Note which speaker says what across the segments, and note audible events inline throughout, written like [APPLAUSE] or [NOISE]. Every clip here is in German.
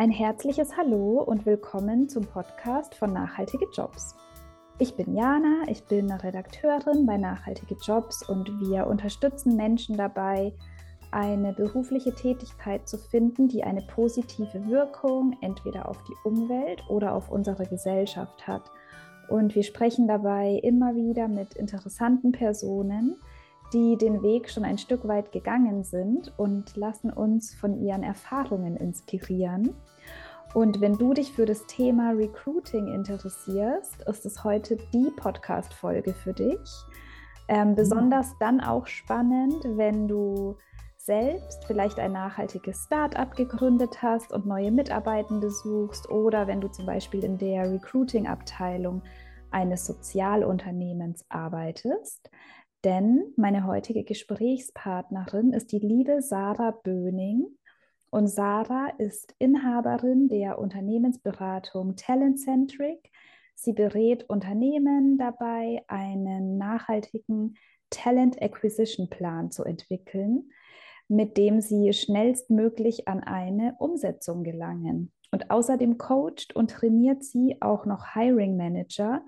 Speaker 1: Ein herzliches Hallo und willkommen zum Podcast von Nachhaltige Jobs. Ich bin Jana, ich bin Redakteurin bei Nachhaltige Jobs und wir unterstützen Menschen dabei, eine berufliche Tätigkeit zu finden, die eine positive Wirkung entweder auf die Umwelt oder auf unsere Gesellschaft hat. Und wir sprechen dabei immer wieder mit interessanten Personen, die den Weg schon ein Stück weit gegangen sind und lassen uns von ihren Erfahrungen inspirieren. Und wenn du dich für das Thema Recruiting interessierst, ist es heute die Podcast-Folge für dich. Ähm, mhm. besonders dann auch spannend, wenn du selbst vielleicht ein nachhaltiges Start-up gegründet hast und neue Mitarbeitende suchst oder wenn du zum Beispiel in der Recruiting-Abteilung eines Sozialunternehmens arbeitest. Denn meine heutige Gesprächspartnerin ist die liebe Sarah Böning. Und Sarah ist Inhaberin der Unternehmensberatung Talentcentric. Sie berät Unternehmen dabei, einen nachhaltigen Talent Acquisition Plan zu entwickeln, mit dem sie schnellstmöglich an eine Umsetzung gelangen. Und außerdem coacht und trainiert sie auch noch Hiring Manager,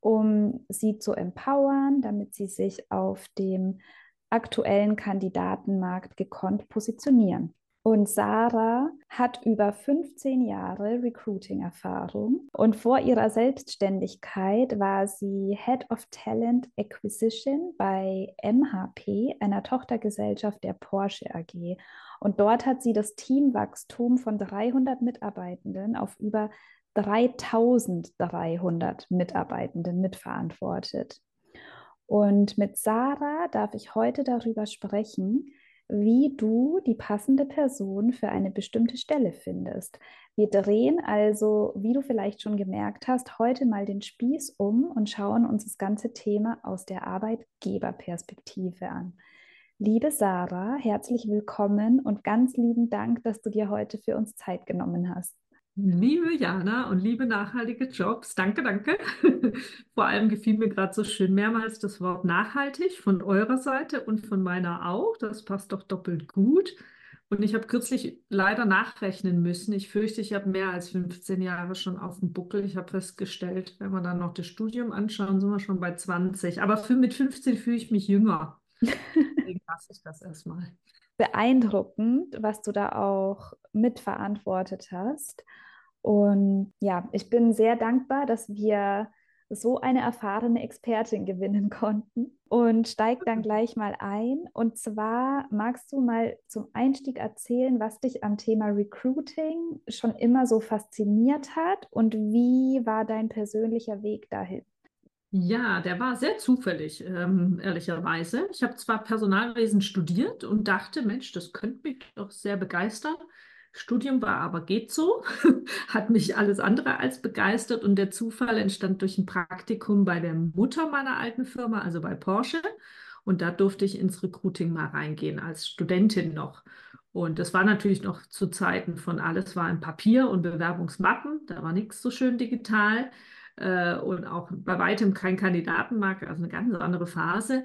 Speaker 1: um sie zu empowern, damit sie sich auf dem aktuellen Kandidatenmarkt gekonnt positionieren. Und Sarah hat über 15 Jahre Recruiting-Erfahrung und vor ihrer Selbstständigkeit war sie Head of Talent Acquisition bei MHP, einer Tochtergesellschaft der Porsche AG. Und dort hat sie das Teamwachstum von 300 Mitarbeitenden auf über 3300 Mitarbeitenden mitverantwortet. Und mit Sarah darf ich heute darüber sprechen, wie du die passende Person für eine bestimmte Stelle findest. Wir drehen also, wie du vielleicht schon gemerkt hast, heute mal den Spieß um und schauen uns das ganze Thema aus der Arbeitgeberperspektive an. Liebe Sarah, herzlich willkommen und ganz lieben Dank, dass du dir heute für uns Zeit genommen hast.
Speaker 2: Liebe Jana und liebe nachhaltige Jobs, danke, danke. [LAUGHS] Vor allem gefiel mir gerade so schön mehrmals das Wort nachhaltig von eurer Seite und von meiner auch. Das passt doch doppelt gut. Und ich habe kürzlich leider nachrechnen müssen. Ich fürchte, ich habe mehr als 15 Jahre schon auf dem Buckel. Ich habe festgestellt, wenn wir dann noch das Studium anschauen, sind wir schon bei 20. Aber für, mit 15 fühle ich mich jünger. [LAUGHS] Deswegen lasse ich das erstmal.
Speaker 1: Beeindruckend, was du da auch mitverantwortet hast. Und ja, ich bin sehr dankbar, dass wir so eine erfahrene Expertin gewinnen [LAUGHS] konnten und steig dann gleich mal ein. Und zwar magst du mal zum Einstieg erzählen, was dich am Thema Recruiting schon immer so fasziniert hat und wie war dein persönlicher Weg dahin?
Speaker 2: Ja, der war sehr zufällig, ähm, ehrlicherweise. Ich habe zwar Personalwesen studiert und dachte, Mensch, das könnte mich doch sehr begeistern. Studium war aber geht so, [LAUGHS] hat mich alles andere als begeistert und der Zufall entstand durch ein Praktikum bei der Mutter meiner alten Firma, also bei Porsche. Und da durfte ich ins Recruiting mal reingehen, als Studentin noch. Und das war natürlich noch zu Zeiten von alles war in Papier und Bewerbungsmappen, da war nichts so schön digital äh, und auch bei weitem kein Kandidatenmarkt, also eine ganz andere Phase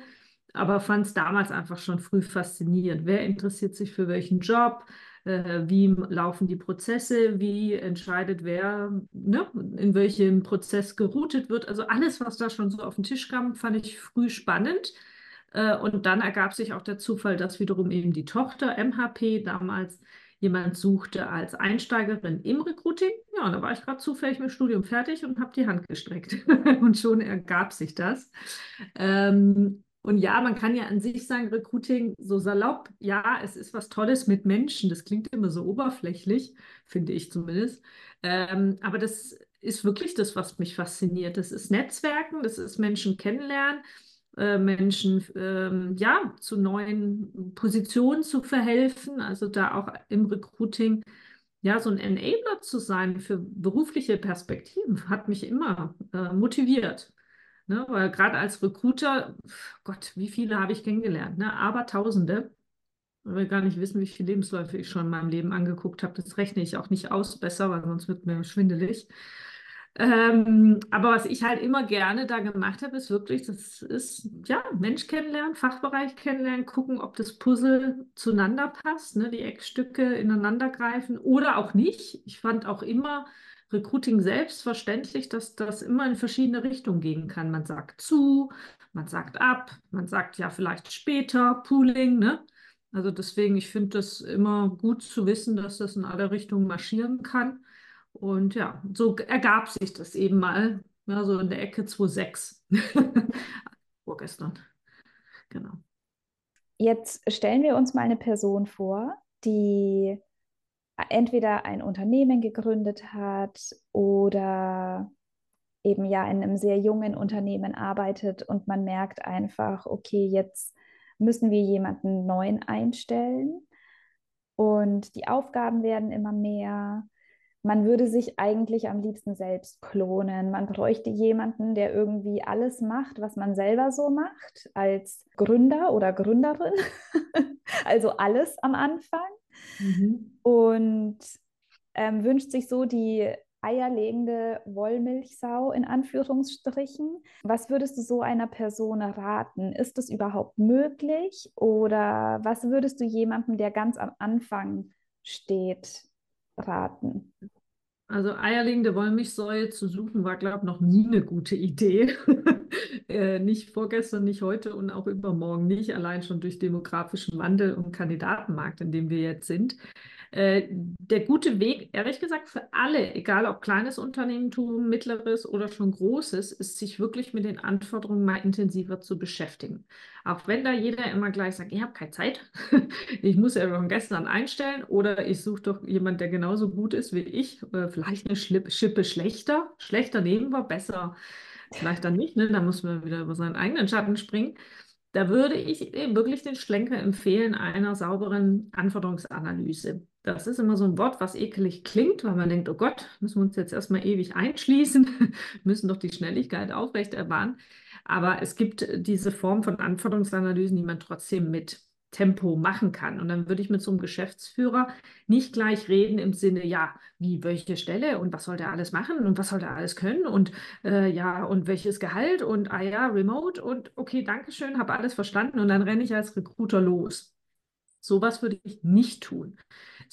Speaker 2: aber fand es damals einfach schon früh faszinierend. Wer interessiert sich für welchen Job? Äh, wie laufen die Prozesse, wie entscheidet wer, ne, in welchem Prozess geroutet wird. Also alles, was da schon so auf den Tisch kam, fand ich früh spannend. Äh, und dann ergab sich auch der Zufall, dass wiederum eben die Tochter MHP damals jemand suchte als Einsteigerin im Recruiting. Ja, und da war ich gerade zufällig mit dem Studium fertig und habe die Hand gestreckt. [LAUGHS] und schon ergab sich das. Ähm, und ja, man kann ja an sich sagen, Recruiting so salopp, ja, es ist was Tolles mit Menschen. Das klingt immer so oberflächlich, finde ich zumindest. Ähm, aber das ist wirklich das, was mich fasziniert. Das ist Netzwerken, das ist Menschen kennenlernen, äh, Menschen ähm, ja, zu neuen Positionen zu verhelfen. Also da auch im Recruiting ja, so ein Enabler zu sein für berufliche Perspektiven, hat mich immer äh, motiviert. Ne? Weil gerade als Recruiter, Gott, wie viele habe ich kennengelernt? Ne? Aber Tausende. Ich will gar nicht wissen, wie viele Lebensläufe ich schon in meinem Leben angeguckt habe. Das rechne ich auch nicht aus besser, weil sonst wird mir schwindelig. Ähm, aber was ich halt immer gerne da gemacht habe, ist wirklich, das ist, ja, Mensch kennenlernen, Fachbereich kennenlernen, gucken, ob das Puzzle zueinander passt, ne, die Eckstücke ineinander greifen oder auch nicht. Ich fand auch immer Recruiting selbstverständlich, dass das immer in verschiedene Richtungen gehen kann. Man sagt zu, man sagt ab, man sagt ja vielleicht später, Pooling, ne? Also deswegen, ich finde das immer gut zu wissen, dass das in alle Richtungen marschieren kann. Und ja, so ergab sich das eben mal, ja, so in der Ecke 2.6. [LAUGHS] Vorgestern. Genau.
Speaker 1: Jetzt stellen wir uns mal eine Person vor, die entweder ein Unternehmen gegründet hat oder eben ja in einem sehr jungen Unternehmen arbeitet und man merkt einfach, okay, jetzt müssen wir jemanden neuen einstellen und die Aufgaben werden immer mehr. Man würde sich eigentlich am liebsten selbst klonen. Man bräuchte jemanden, der irgendwie alles macht, was man selber so macht, als Gründer oder Gründerin. [LAUGHS] also alles am Anfang. Mhm. Und ähm, wünscht sich so die eierlegende Wollmilchsau in Anführungsstrichen. Was würdest du so einer Person raten? Ist das überhaupt möglich? Oder was würdest du jemandem, der ganz am Anfang steht, raten?
Speaker 2: Also eierlegende Wollmilchsäue zu suchen war, glaube ich, noch nie eine gute Idee. [LAUGHS] äh, nicht vorgestern, nicht heute und auch übermorgen nicht, allein schon durch demografischen Wandel und Kandidatenmarkt, in dem wir jetzt sind. Äh, der gute Weg, ehrlich gesagt, für alle, egal ob kleines Unternehmertum, mittleres oder schon großes, ist, sich wirklich mit den Anforderungen mal intensiver zu beschäftigen. Auch wenn da jeder immer gleich sagt, ich habe keine Zeit, [LAUGHS] ich muss ja schon gestern einstellen oder ich suche doch jemanden, der genauso gut ist wie ich, äh, vielleicht eine Schippe schlechter, schlechter nehmen wir, besser vielleicht dann nicht, ne? da muss man wieder über seinen eigenen Schatten springen. Da würde ich wirklich den Schlenker empfehlen einer sauberen Anforderungsanalyse. Das ist immer so ein Wort, was ekelig klingt, weil man denkt, oh Gott, müssen wir uns jetzt erstmal ewig einschließen, [LAUGHS] müssen doch die Schnelligkeit aufrechterfahren. Aber es gibt diese Form von Anforderungsanalysen, die man trotzdem mit Tempo machen kann. Und dann würde ich mit so einem Geschäftsführer nicht gleich reden im Sinne, ja, wie, welche Stelle und was soll der alles machen und was soll der alles können und äh, ja, und welches Gehalt und ah ja, remote und okay, Dankeschön, habe alles verstanden und dann renne ich als Recruiter los. Sowas würde ich nicht tun,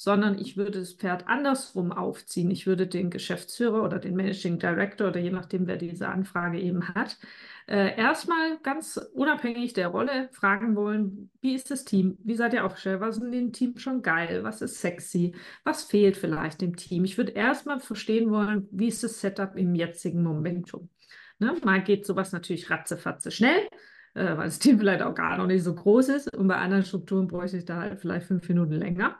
Speaker 2: sondern ich würde das Pferd andersrum aufziehen. Ich würde den Geschäftsführer oder den Managing Director oder je nachdem, wer diese Anfrage eben hat, äh, erstmal ganz unabhängig der Rolle fragen wollen, wie ist das Team? Wie seid ihr aufgestellt? Was ist in dem Team schon geil? Was ist sexy? Was fehlt vielleicht dem Team? Ich würde erstmal verstehen wollen, wie ist das Setup im jetzigen Momentum? Ne? Mal geht sowas natürlich ratzefatze schnell äh, weil das Team [LAUGHS] vielleicht auch gar noch nicht so groß ist. Und bei anderen Strukturen bräuchte ich da halt vielleicht fünf Minuten länger.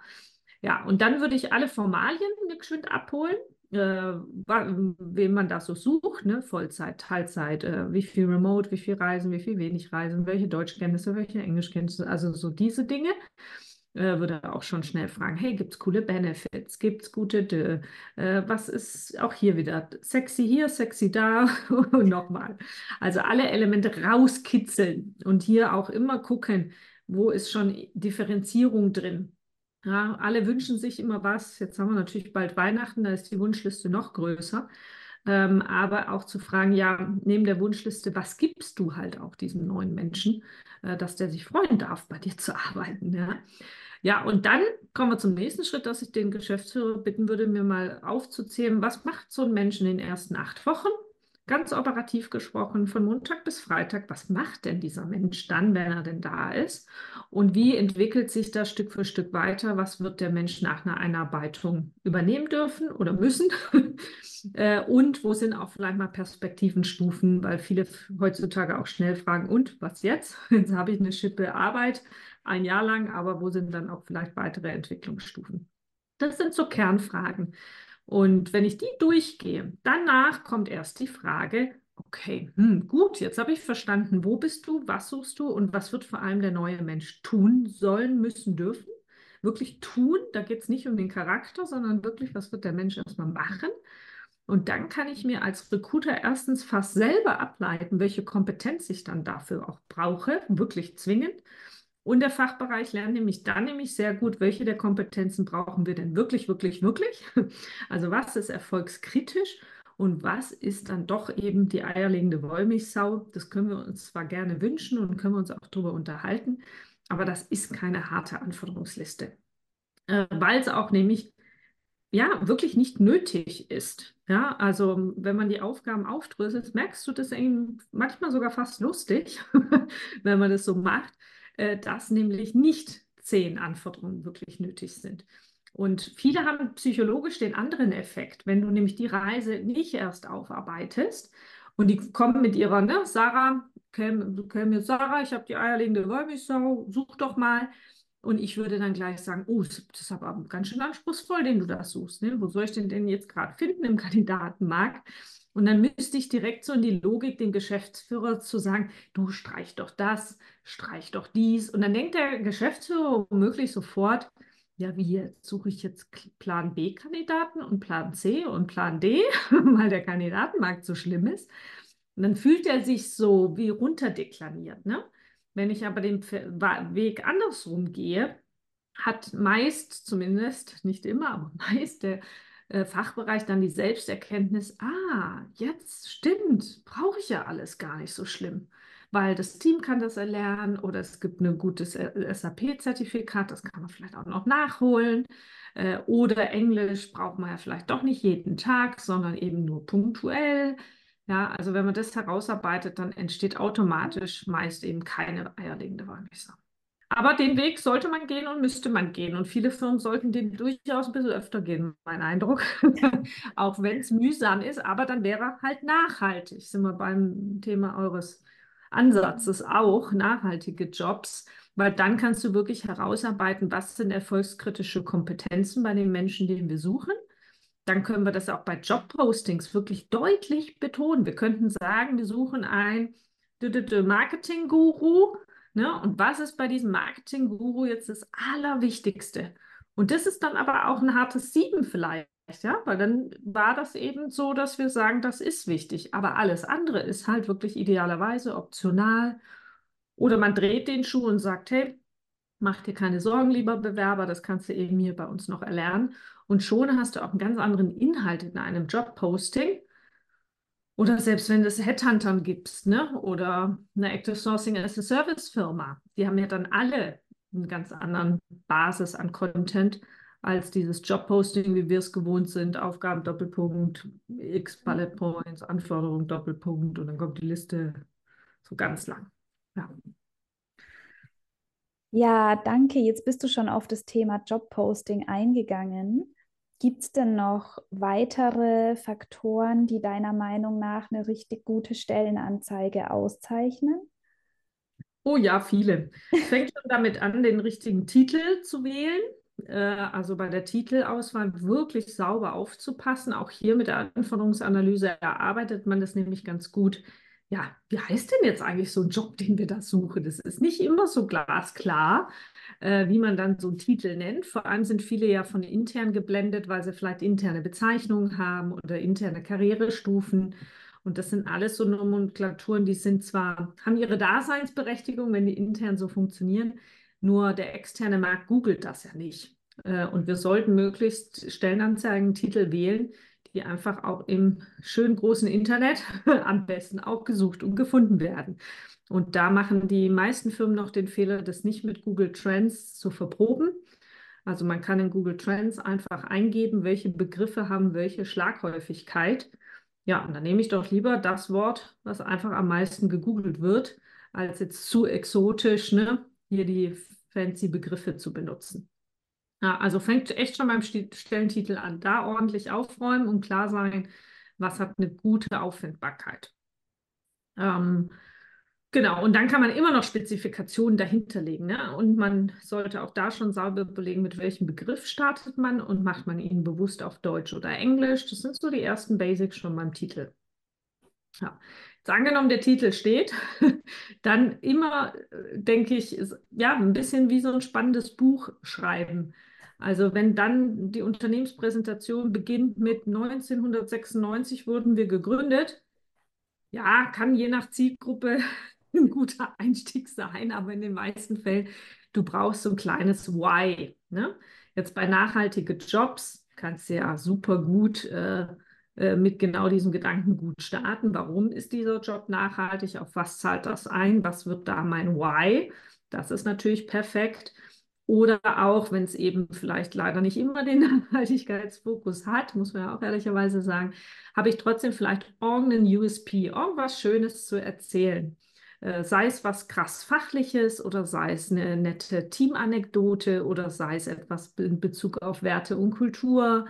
Speaker 2: Ja, und dann würde ich alle Formalien geschwind abholen, äh, wen man da so sucht, ne? Vollzeit, Teilzeit, äh, wie viel Remote, wie viel Reisen, wie viel wenig Reisen, welche Deutschkenntnisse, welche Englischkenntnisse, also so diese Dinge äh, würde auch schon schnell fragen, hey, gibt es coole Benefits, gibt es gute, Dö, äh, was ist auch hier wieder sexy hier, sexy da [LAUGHS] und nochmal. Also alle Elemente rauskitzeln und hier auch immer gucken, wo ist schon Differenzierung drin. Ja, alle wünschen sich immer was. Jetzt haben wir natürlich bald Weihnachten, da ist die Wunschliste noch größer. Ähm, aber auch zu fragen, ja, neben der Wunschliste, was gibst du halt auch diesem neuen Menschen, äh, dass der sich freuen darf, bei dir zu arbeiten. Ja? Ja, und dann kommen wir zum nächsten Schritt, dass ich den Geschäftsführer bitten würde, mir mal aufzuzählen, was macht so ein Mensch in den ersten acht Wochen? Ganz operativ gesprochen, von Montag bis Freitag, was macht denn dieser Mensch dann, wenn er denn da ist? Und wie entwickelt sich das Stück für Stück weiter? Was wird der Mensch nach einer Einarbeitung übernehmen dürfen oder müssen? [LAUGHS] Äh, und wo sind auch vielleicht mal Perspektivenstufen, weil viele heutzutage auch schnell fragen, und was jetzt? [LAUGHS] Jetzt habe ich eine Schippe Arbeit, ein Jahr lang, aber wo sind dann auch vielleicht weitere Entwicklungsstufen? Das sind so Kernfragen. Und wenn ich die durchgehe, danach kommt erst die Frage, okay, hm, gut, jetzt habe ich verstanden, wo bist du, was suchst du und was wird vor allem der neue Mensch tun sollen, müssen, dürfen. Wirklich tun, da geht es nicht um den Charakter, sondern wirklich, was wird der Mensch erstmal machen. Und dann kann ich mir als Recruiter erstens fast selber ableiten, welche Kompetenz ich dann dafür auch brauche, wirklich zwingend. Und der Fachbereich lernt nämlich dann nämlich sehr gut, welche der Kompetenzen brauchen wir denn wirklich, wirklich, wirklich. [LAUGHS] Also was ist erfolgskritisch Und was ist dann doch eben die eierlegende Wollmilchsau? Das können wir uns zwar gerne wünschen und können wir uns auch darüber unterhalten, aber das ist keine harte Anforderungsliste, äh, weil es auch nämlich ja wirklich nicht nötig ist. Ja, also wenn man die Aufgaben aufdröselt, merkst du das manchmal sogar fast lustig, [LAUGHS] wenn man das so macht, äh, dass nämlich nicht zehn Anforderungen wirklich nötig sind. Und viele haben psychologisch den anderen Effekt, wenn du nämlich die Reise nicht erst aufarbeitest und die kommen mit ihrer, ne, Sarah, käme, käme jetzt Sarah, ich habe die eierlegende Wollmilchsau, such doch mal. Und ich würde dann gleich sagen, oh, das ist aber ganz schön anspruchsvoll, den du da suchst. Ne? Wo soll ich den denn jetzt gerade finden im Kandidatenmarkt? Und dann müsste ich direkt so in die Logik dem Geschäftsführer zu sagen, du streich doch das, streich doch dies. Und dann denkt der Geschäftsführer womöglich sofort, ja, wie jetzt suche ich jetzt Plan B-Kandidaten und Plan C und Plan D, [LAUGHS] weil der Kandidatenmarkt so schlimm ist. Und dann fühlt er sich so wie runterdeklariert. Ne? Wenn ich aber den Weg andersrum gehe, hat meist, zumindest nicht immer, aber [LAUGHS] meist der äh, Fachbereich dann die Selbsterkenntnis, ah, jetzt stimmt, brauche ich ja alles gar nicht so schlimm weil das Team kann das erlernen oder es gibt ein gutes äh, SAP-Zertifikat, das kann man vielleicht auch noch nachholen. Äh, oder Englisch braucht man ja vielleicht doch nicht jeden Tag, sondern eben nur punktuell. Ja, also wenn man das herausarbeitet, dann entsteht automatisch meist eben keine eierlegende Wollmilchsau. Aber den Weg sollte man gehen und müsste man gehen. Und viele Firmen sollten den durchaus ein bisschen öfter gehen, mein Eindruck. [LAUGHS] Auch wenn es mühsam ist, aber dann wäre halt nachhaltig. Sind wir beim Thema eures Ansatzes auch, nachhaltige Jobs, weil dann kannst du wirklich herausarbeiten, was sind erfolgskritische Kompetenzen bei den Menschen, die wir suchen. Dann können wir das auch bei Jobpostings wirklich deutlich betonen. Wir könnten sagen, wir suchen ein Marketing-Guru. Ne? Und was ist bei diesem Marketing-Guru jetzt das Allerwichtigste? Und das ist dann aber auch ein hartes Sieben vielleicht ja, weil dann war das eben so, dass wir sagen, das ist wichtig. Aber alles andere ist halt wirklich idealerweise optional. Oder man dreht den Schuh und sagt, hey, mach dir keine Sorgen, lieber Bewerber, das kannst du eben hier bei uns noch erlernen. Und schon hast du auch einen ganz anderen Inhalt in einem Jobposting. Oder selbst wenn es Headhuntern gibst, ne? Oder eine Active Sourcing as a Service Firma, die haben ja dann alle einen ganz anderen Basis an Content als dieses Jobposting, wie wir es gewohnt sind, Aufgaben Doppelpunkt, X Bullet Points, Anforderungen Doppelpunkt und dann kommt die Liste so ganz lang. Ja.
Speaker 1: Ja, danke. Jetzt bist du schon auf das Thema Jobposting eingegangen. Gibt es denn noch weitere Faktoren, die deiner Meinung nach eine richtig gute Stellenanzeige auszeichnen?
Speaker 2: Oh ja, viele. Fängt schon damit an, den richtigen Titel zu wählen. Äh, also bei der Titelauswahl wirklich sauber aufzupassen. Auch hier mit der Anforderungsanalyse erarbeitet man das nämlich ganz gut. Ja, wie heißt denn jetzt eigentlich so ein Job, [LAUGHS] den wir da suchen? Das ist nicht immer so glasklar, äh, wie man dann so einen Titel nennt. Vor allem sind viele ja von intern geblendet, weil sie vielleicht interne Bezeichnungen haben oder interne Karrierestufen. Und das sind alles so Nomenklaturen, die sind zwar, haben ihre Daseinsberechtigung, wenn die intern so funktionieren, nur der externe Markt googelt das ja nicht. Äh, und wir sollten möglichst Stellenanzeigentitel wählen, die einfach auch im schönen großen Internet [LAUGHS] am besten auch gesucht und gefunden werden. Und da machen die meisten Firmen noch den Fehler, das nicht mit Google Trends zu verproben. Also man kann in Google Trends einfach eingeben, welche Begriffe haben welche Schlaghäufigkeit. Ja, und dann nehme ich doch lieber das Wort, was einfach am meisten gegoogelt wird, als jetzt zu exotisch, ne? Hier die fancy Begriffe zu benutzen. Ja, also fängt echt schon beim Stellentitel an. Da ordentlich aufräumen und klar sein, was hat eine gute Auffindbarkeit. Ähm, genau, und dann kann man immer noch Spezifikationen dahinterlegen. Ne? Und man sollte auch da schon sauber belegen, mit welchem Begriff startet man und macht man ihn bewusst auf Deutsch oder Englisch. Das sind so die ersten Basics schon beim Titel. Ja. Jetzt angenommen, der Titel steht, [LAUGHS] dann immer, äh, denke ich, ja, ein bisschen wie so ein spannendes Buch schreiben. Also wenn dann die Unternehmenspräsentation beginnt mit 1996 wurden wir gegründet, ja, kann je nach Zielgruppe [LAUGHS] ein guter Einstieg sein, aber in den meisten Fällen, du brauchst so ein kleines Why. Ne? Jetzt bei nachhaltigen Jobs kannst du ja super gut äh, äh, mit genau diesem Gedanken gut starten. Warum ist dieser Job nachhaltig? Auf was zahlt das ein? Was wird da mein Why? Das ist natürlich perfekt. Oder auch, wenn es eben vielleicht leider nicht immer den [LAUGHS] Nachhaltigkeitsfokus hat, muss man ja auch ehrlicherweise sagen, habe ich trotzdem vielleicht irgendeinen USP, irgendwas Schönes zu erzählen. Äh, sei es was krass Fachliches oder sei es eine nette Teamanekdote oder sei es etwas in Bezug auf Werte und Kultur,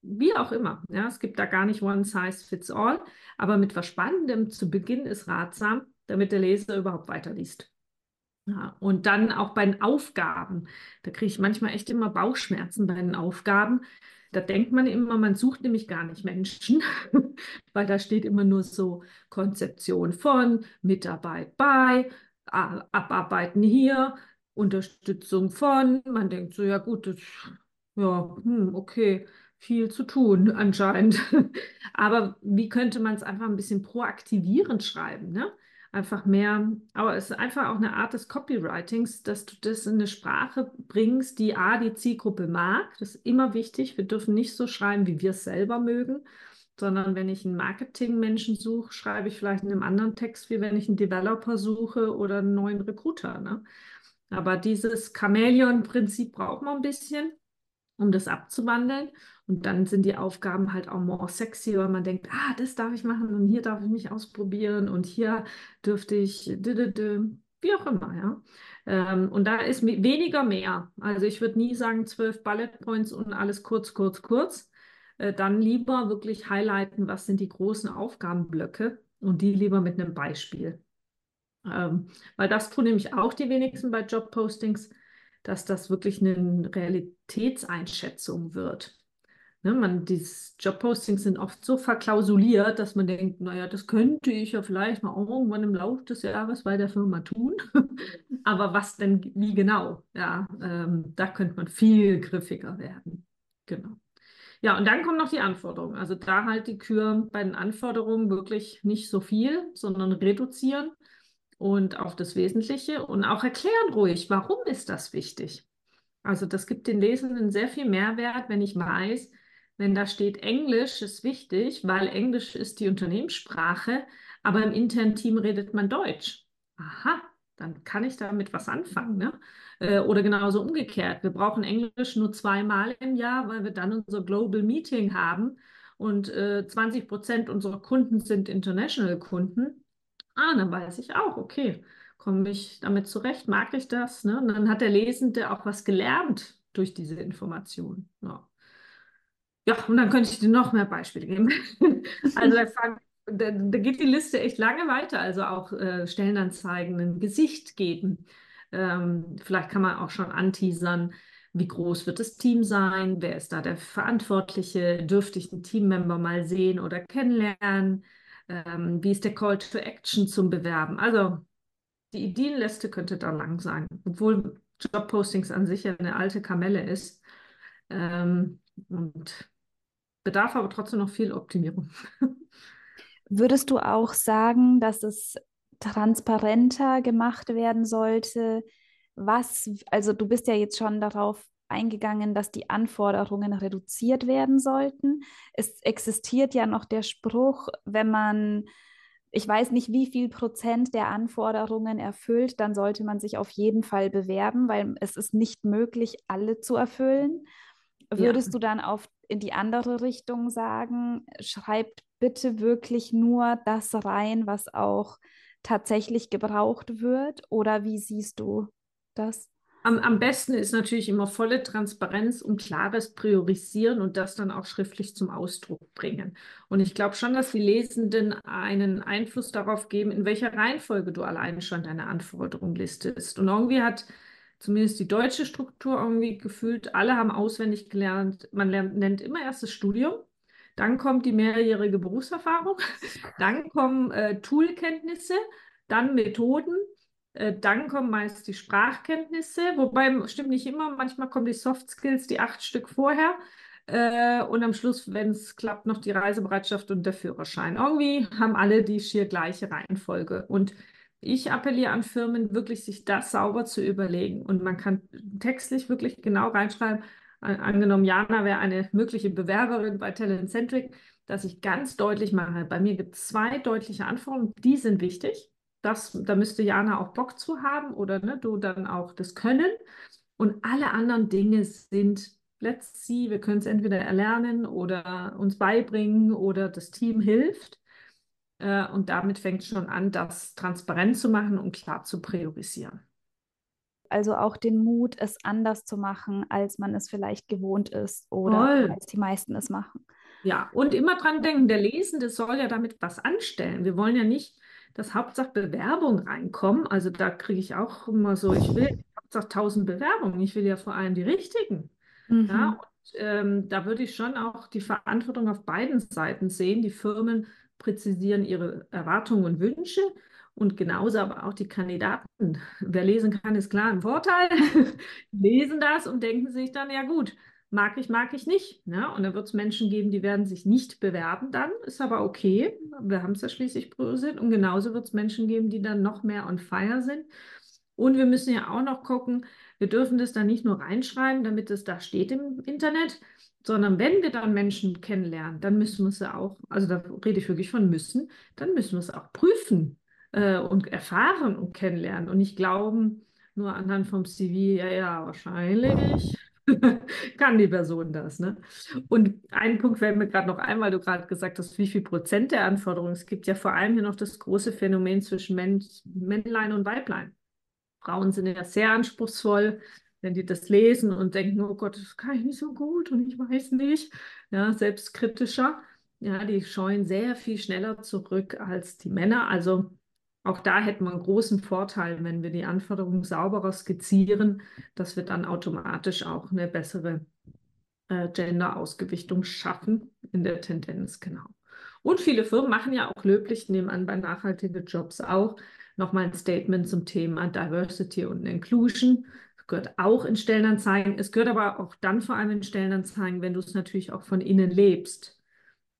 Speaker 2: wie auch immer. Ja, es gibt da gar nicht one size fits all, aber mit was Spannendem zu Beginn ist ratsam, damit der Leser überhaupt weiterliest. Ja, und dann auch bei den Aufgaben. Da kriege ich manchmal echt immer Bauchschmerzen bei den Aufgaben. Da denkt man immer, man sucht nämlich gar nicht Menschen, [LAUGHS] weil da steht immer nur so Konzeption von, Mitarbeit bei, Abarbeiten hier, Unterstützung von. Man denkt so, ja gut, das, ja, hm, okay, viel zu tun [LAUGHS] anscheinend. Aber wie könnte man es einfach ein bisschen proaktivierend schreiben, ne? Einfach mehr, aber es ist einfach auch eine Art des Copywritings, dass du das in eine Sprache bringst, die A, die Zielgruppe mag. Das ist immer wichtig. Wir dürfen nicht so schreiben, wie wir es selber mögen, sondern wenn ich einen Marketingmenschen suche, schreibe ich vielleicht in einem anderen Text, wie wenn ich einen Developer suche oder einen neuen Recruiter. Ne? Aber dieses Chamäleon-Prinzip braucht man ein bisschen, um das abzuwandeln. Und dann sind die Aufgaben halt auch more sexy, weil man denkt, ah, das darf ich machen und hier darf ich mich ausprobieren und hier dürfte ich, wie auch immer, ja. Ähm, und da ist weniger mehr. Also ich würde nie sagen zwölf Bullet Points und alles kurz, kurz, kurz. Äh, dann lieber wirklich highlighten, was sind die großen Aufgabenblöcke und die lieber mit einem Beispiel. Ähm, weil das tun nämlich auch die wenigsten bei Jobpostings, dass das wirklich eine Realitätseinschätzung wird. Ne, man, diese Jobpostings sind oft so verklausuliert, dass man denkt, naja, das könnte ich ja vielleicht mal irgendwann im Laufe des Jahres bei der Firma tun. [LAUGHS] Aber was denn, wie genau? Ja, ähm, da könnte man viel griffiger werden. Genau. Ja, und dann kommen noch die Anforderungen. Also da halt die Kür bei den Anforderungen wirklich nicht so viel, sondern reduzieren und auf das Wesentliche und auch erklären ruhig, warum ist das wichtig. Also das gibt den Lesenden sehr viel Mehrwert, wenn ich weiß, wenn da steht, Englisch ist wichtig, weil Englisch ist die Unternehmenssprache, aber im internen Team redet man Deutsch. Aha, dann kann ich damit was anfangen. Ne? Äh, oder genauso umgekehrt. Wir brauchen Englisch nur zweimal im Jahr, weil wir dann unser Global Meeting haben und äh, 20 Prozent unserer Kunden sind International Kunden. Ah, dann weiß ich auch, okay, komme ich damit zurecht, mag ich das? Ne? Und dann hat der Lesende auch was gelernt durch diese Information. Ja. Ja, und dann könnte ich dir noch mehr Beispiele geben. [LAUGHS] also da, da, da, geht die Liste echt lange weiter. Also auch äh, Stellenanzeigen ein Gesicht geben. Ähm, vielleicht kann man auch schon anteasern, wie groß wird das Team sein? Wer ist da der Verantwortliche? Dürfte ich einen Teammember mal sehen oder kennenlernen? Ähm, wie ist der Call to Action zum Bewerben? Also die Ideenliste könnte da lang sein, obwohl Jobpostings an sich ja eine alte Kamelle ist. Ähm, und bedarf aber trotzdem noch viel Optimierung. [LAUGHS]
Speaker 1: Würdest du auch sagen, dass es transparenter gemacht werden sollte? Was, also du bist ja jetzt schon darauf eingegangen, dass die Anforderungen reduziert werden sollten. Es existiert ja noch der Spruch, wenn man, ich weiß nicht, wie viel Prozent der Anforderungen erfüllt, dann sollte man sich auf jeden Fall bewerben, weil es ist nicht möglich, alle zu erfüllen. Würdest ja. du dann auf in die andere Richtung sagen, schreibt bitte wirklich nur das rein, was auch tatsächlich gebraucht wird? Oder wie siehst du das?
Speaker 2: Am, am besten ist natürlich immer volle Transparenz und klares Priorisieren und das dann auch schriftlich zum Ausdruck bringen. Und ich glaube schon, dass die Lesenden einen Einfluss darauf geben, in welcher Reihenfolge du alleine schon deine Anforderung listest. Und irgendwie hat zumindest die deutsche Struktur irgendwie gefühlt, alle haben auswendig gelernt, man lernt, nennt immer erst das Studium, dann kommt die mehrjährige Berufserfahrung, [LAUGHS] dann kommen äh, Toolkenntnisse, dann Methoden, dann kommen meist die Sprachkenntnisse, wobei stimmt nicht immer, manchmal kommen die Soft Skills, die acht Stück vorher. Äh, und am Schluss, wenn es klappt, noch die Reisebereitschaft und der Führerschein. Irgendwie haben alle die schier gleiche Reihenfolge. Und ich appelliere an Firmen, wirklich sich das sauber zu überlegen. Und man kann textlich wirklich genau reinschreiben, angenommen, Jana wäre eine mögliche Bewerberin bei Talentcentric, dass ich ganz deutlich mache, bei mir gibt es zwei deutliche Anforderungen, die sind wichtig. Das, da müsste Jana auch Bock zu haben oder ne, du dann auch das Können. Und alle anderen Dinge sind, let's see, wir können es entweder erlernen oder uns beibringen oder das Team hilft. Äh, und damit fängt es schon an, das transparent zu machen und klar zu priorisieren.
Speaker 1: Also auch den Mut, es anders zu machen, als man es vielleicht gewohnt ist oder Voll. als die meisten es machen.
Speaker 2: Ja, und immer dran denken, der Lesende soll ja damit was anstellen. Wir wollen ja nicht, dass Hauptsache Bewerbung reinkommen. Also da kriege ich auch immer so, ich will Hauptsache tausend Bewerbungen, ich will ja vor allem die richtigen. Mhm. Ja, und ähm, da würde ich schon auch die Verantwortung auf beiden Seiten sehen. Die Firmen präzisieren ihre Erwartungen und Wünsche und genauso aber auch die Kandidaten. Wer lesen kann, ist klar ein Vorteil. [LAUGHS] lesen das und denken sich dann, ja gut, mag ich, mag ich nicht. Ne? Und da wird es Menschen geben, die werden sich nicht bewerben dann, ist aber okay. Wir haben es ja schließlich priorisiert. Und genauso wird es Menschen geben, die dann noch mehr on fire sind. Und wir müssen ja auch noch gucken, wir dürfen das dann nicht nur reinschreiben, damit es da steht im Internet, sondern wenn wir dann Menschen kennenlernen, dann müssen wir es ja auch, also da rede ich wirklich von müssen, dann müssen wir es auch prüfen äh, und erfahren und kennenlernen und nicht glauben, nur anhand vom CV, ja, ja, wahrscheinlich [LAUGHS] kann die Person das. Ne? Und ein Punkt fällt mir gerade noch ein, weil du gerade gesagt hast, wie viel Prozent der Anforderungen. Es gibt ja vor allem hier noch das große Phänomen zwischen Männlein und Weiblein. Frauen sind ja sehr anspruchsvoll, wenn die das lesen und denken, oh Gott, das kann ich nicht so gut und ich weiß nicht. Ja, selbstkritischer. Ja, die scheuen sehr viel schneller zurück als die Männer. Also auch da hätten wir einen großen Vorteil, wenn wir die Anforderungen sauberer skizzieren, dass wir dann automatisch auch eine bessere äh, Gender-Ausgewichtung schaffen in der Tendenz, genau. Und viele Firmen machen ja auch löblich, nehmen an bei nachhaltigen Jobs auch, nochmal ein Statement zum Thema Diversity und Inclusion. Das gehört auch in Stellenanzeigen. Es gehört aber auch dann vor allem in Stellenanzeigen, wenn du es natürlich auch von innen lebst.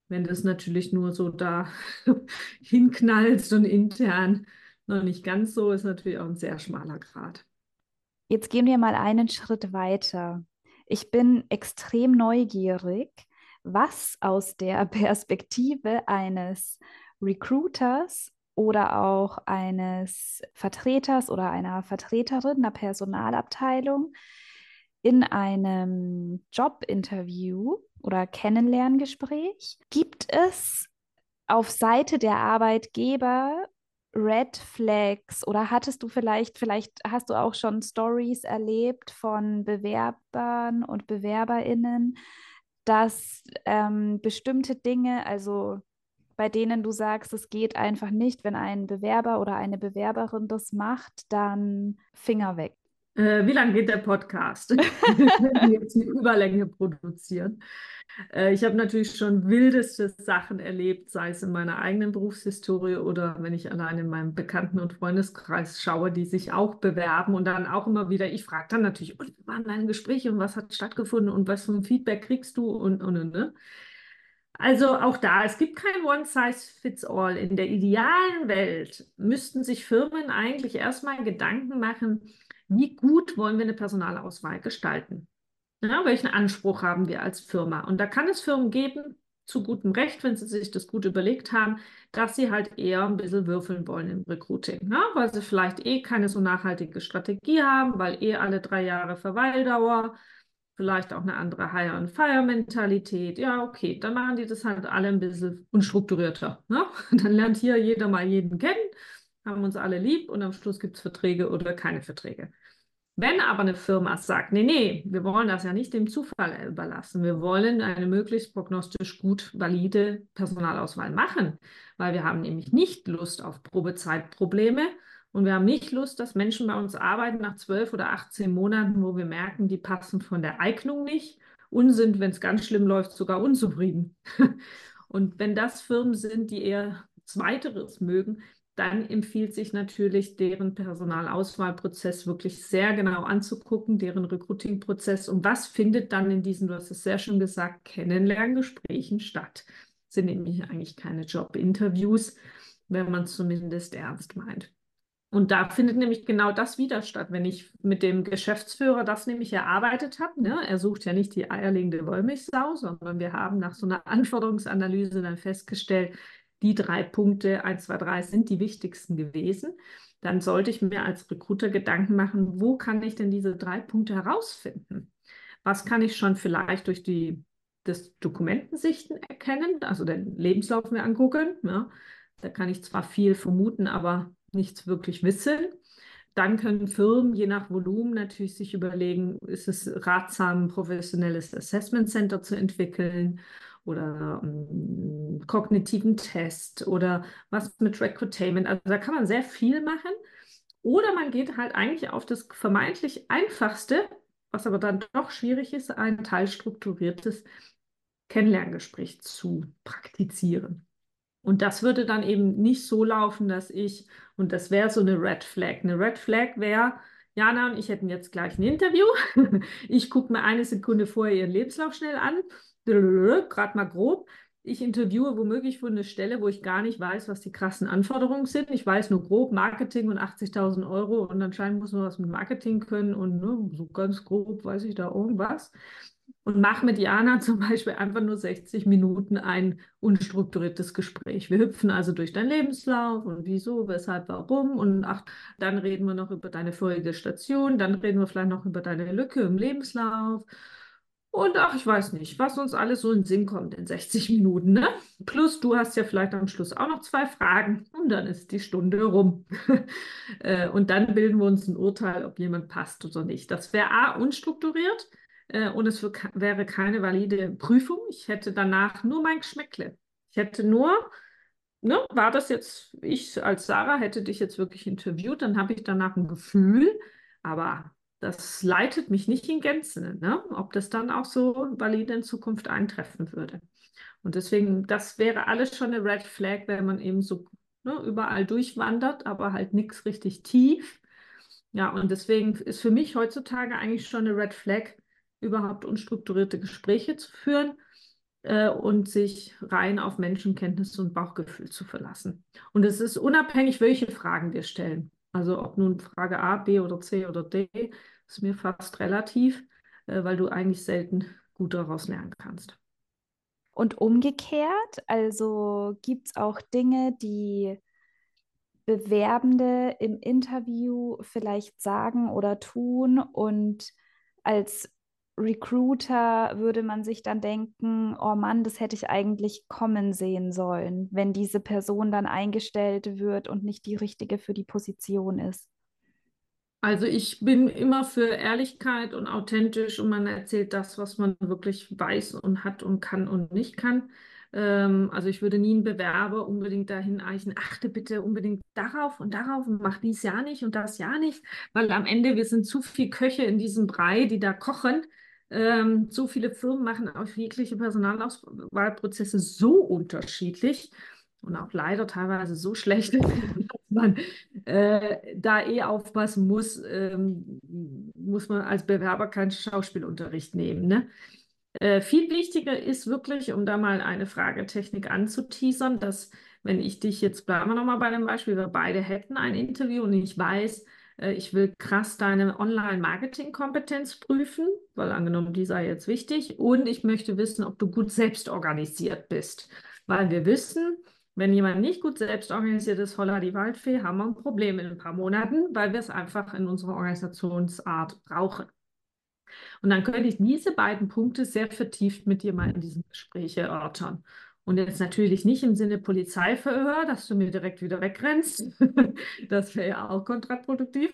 Speaker 2: Wenn das natürlich nur so da [LAUGHS] hinknallst und intern noch nicht ganz so, ist natürlich auch ein sehr schmaler Grad.
Speaker 1: Jetzt gehen wir mal einen Schritt weiter. Ich bin extrem neugierig, was aus der [LAUGHS] Perspektive eines Recruiters oder auch eines Vertreters oder einer Vertreterin einer Personalabteilung in einem Jobinterview oder Kennenlerngespräch gibt es auf Seite der Arbeitgeber Red Flags oder hattest du vielleicht, vielleicht hast du auch schon Stories erlebt von Bewerbern und Bewerberinnen, dass ähm, bestimmte Dinge, also bei denen du sagst, es geht einfach nicht, wenn ein Bewerber oder eine Bewerberin das macht, dann Finger weg.
Speaker 2: Äh, wie lange geht der Podcast? [LAUGHS] [LAUGHS] Wenn wir jetzt eine Überlänge produzieren. Äh, ich habe natürlich schon wildeste Sachen erlebt, sei es in meiner eigenen Berufshistorie oder wenn ich allein in meinem Bekannten- und Freundeskreis schaue, die sich auch bewerben und dann auch immer wieder, ich frage dann natürlich, und wie waren deine Gespräche und was hat stattgefunden und was für ein Feedback kriegst du und, und, und ne? Also auch da, es gibt kein One-Size-Fits-All. In der idealen Welt müssten sich Firmen eigentlich erstmal Gedanken machen, wie gut wollen wir eine Personalauswahl gestalten? Ja, welchen Anspruch haben wir als Firma? Und da kann es Firmen geben, zu gutem Recht, wenn sie sich das gut überlegt haben, dass sie halt eher ein bisschen würfeln wollen im Recruiting, ne? weil sie vielleicht eh keine so nachhaltige Strategie haben, weil eh alle drei Jahre Verweildauer, vielleicht auch eine andere Hire-and-Fire-Mentalität. Ja, okay, dann machen die das halt alle ein bisschen unstrukturierter. Ne? [LAUGHS] Dann lernt hier jeder mal jeden kennen haben uns alle lieb und am Schluss gibt es Verträge oder keine Verträge. Wenn aber eine Firma sagt, nee, nee, wir wollen das ja nicht dem Zufall überlassen, wir wollen eine möglichst prognostisch gut valide Personalauswahl machen, weil wir haben nämlich nicht Lust auf Probezeitprobleme und wir haben nicht Lust, dass Menschen bei uns arbeiten nach zwölf oder 18 Monaten, wo wir merken, die passen von der Eignung nicht und sind, wenn es ganz schlimm läuft, sogar unzufrieden. [LAUGHS] und wenn das Firmen sind, die eher Zweiteres mögen, dann empfiehlt sich natürlich, deren Personalauswahlprozess wirklich sehr genau anzugucken, deren Recruiting-Prozess und was findet dann in diesen, du hast es sehr schon gesagt, Kennenlerngesprächen statt. Das sind nämlich eigentlich keine Job-Interviews, wenn man es zumindest ernst meint. Und da findet nämlich genau das wieder statt, wenn ich mit dem Geschäftsführer das nämlich erarbeitet habe. Ne? Er sucht ja nicht die eierlegende Wollmilchsau, sondern wir haben nach so einer Anforderungsanalyse dann festgestellt, die drei Punkte, 1, 2, 3 sind die wichtigsten gewesen. Dann sollte ich mir als Recruiter Gedanken machen, wo kann ich denn diese drei Punkte herausfinden? Was kann ich schon vielleicht durch die das Dokumentensichten erkennen, also den Lebenslauf mir angucken. Ja. Da kann ich zwar viel vermuten, aber nichts wirklich wissen. Dann können Firmen je nach Volumen natürlich sich überlegen, ist es ratsam, ein professionelles Assessment Center zu entwickeln oder einen ähm, kognitiven Test oder was mit Recruitainment. Also da kann man sehr viel machen. Oder man geht halt eigentlich auf das vermeintlich einfachste, was aber dann doch schwierig ist, ein teilstrukturiertes Kennenlerngespräch zu praktizieren. Und das würde dann eben nicht so laufen, dass ich, und das wäre so eine Red Flag. Eine Red Flag wäre, Jana und ich hätten jetzt gleich ein Interview. [LAUGHS] Ich gucke mir eine Sekunde vorher ihren Lebenslauf schnell an, gerade mal grob. Ich interviewe womöglich für eine Stelle, wo ich gar nicht weiß, was die krassen Anforderungen sind. Ich weiß nur grob Marketing und 80.000 Euro und anscheinend muss man was mit Marketing können und ne, so ganz grob weiß ich da irgendwas und mache mit Jana [LAUGHS] zum Beispiel einfach nur 60 Minuten ein unstrukturiertes Gespräch. Wir hüpfen also durch deinen Lebenslauf und wieso, weshalb, warum und ach, dann reden wir noch über deine vorige Station, dann reden wir vielleicht noch über deine Lücke im Lebenslauf und ach, ich weiß nicht, was uns alles so in den Sinn kommt in 60 Minuten. Ne? Plus du hast ja vielleicht am Schluss auch noch zwei Fragen und dann ist die Stunde rum. [LAUGHS] Äh, und dann bilden wir uns ein Urteil, ob jemand passt oder nicht. Das wäre A, unstrukturiert äh, und es wäre keine valide Prüfung. Ich hätte danach nur mein Geschmäckle. Ich hätte nur, ne, war das jetzt, ich als Sarah hätte dich jetzt wirklich interviewt, dann habe ich danach ein Gefühl, aber das leitet mich nicht in Gänze, ne? ob das dann auch so valide in Zukunft eintreffen würde. Und deswegen, das wäre alles schon eine Red Flag, wenn man eben so ne, überall durchwandert, aber halt nichts richtig tief. Ja, und deswegen ist für mich heutzutage eigentlich schon eine Red Flag, überhaupt unstrukturierte Gespräche zu führen äh, und sich rein auf Menschenkenntnis und Bauchgefühl zu verlassen. Und es ist unabhängig, welche Fragen wir stellen. Also ob nun Frage A, B oder C oder D, ist mir fast relativ, äh, weil du eigentlich selten gut daraus lernen kannst.
Speaker 1: Und umgekehrt, also gibt es auch Dinge, die Bewerbende im Interview vielleicht sagen oder tun und als Recruiter würde man sich dann denken, oh Mann, das hätte ich eigentlich kommen sehen sollen, wenn diese Person dann eingestellt wird und nicht die richtige für die Position ist.
Speaker 2: Also ich bin immer für Ehrlichkeit und authentisch und man erzählt das, was man wirklich weiß und hat und kann und nicht kann. Ähm, also ich würde nie einen Bewerber unbedingt dahin eichen, achte bitte unbedingt darauf und darauf und mach dies ja nicht und das ja nicht, weil am Ende wir sind zu viel Köche in diesem Brei, die da kochen ähm, so viele Firmen machen auch jegliche Personalauswahlprozesse so unterschiedlich und auch leider teilweise so schlecht, [LAUGHS] dass man äh, da eh aufpassen muss, ähm, muss man als Bewerber keinen Schauspielunterricht nehmen. Ne? Äh, viel wichtiger ist wirklich, um da mal eine Fragetechnik anzuteasern, dass wenn ich dich jetzt, bleiben wir nochmal bei dem Beispiel, wir beide hätten ein Interview und ich weiß, ich will krass deine Online-Marketing-Kompetenz prüfen, weil angenommen, die sei jetzt wichtig. Und ich möchte wissen, ob du gut selbst organisiert bist. Weil wir wissen, wenn jemand nicht gut selbst organisiert ist, holla die Waldfee, haben wir ein Problem in ein paar Monaten, weil wir es einfach in unserer Organisationsart brauchen. Und dann könnte ich diese beiden Punkte sehr vertieft mit dir mal in diesem Gespräch erörtern. Und jetzt natürlich nicht im Sinne Polizeiverhör, dass du mir direkt wieder wegrennst. [LAUGHS] das wäre ja auch kontraproduktiv.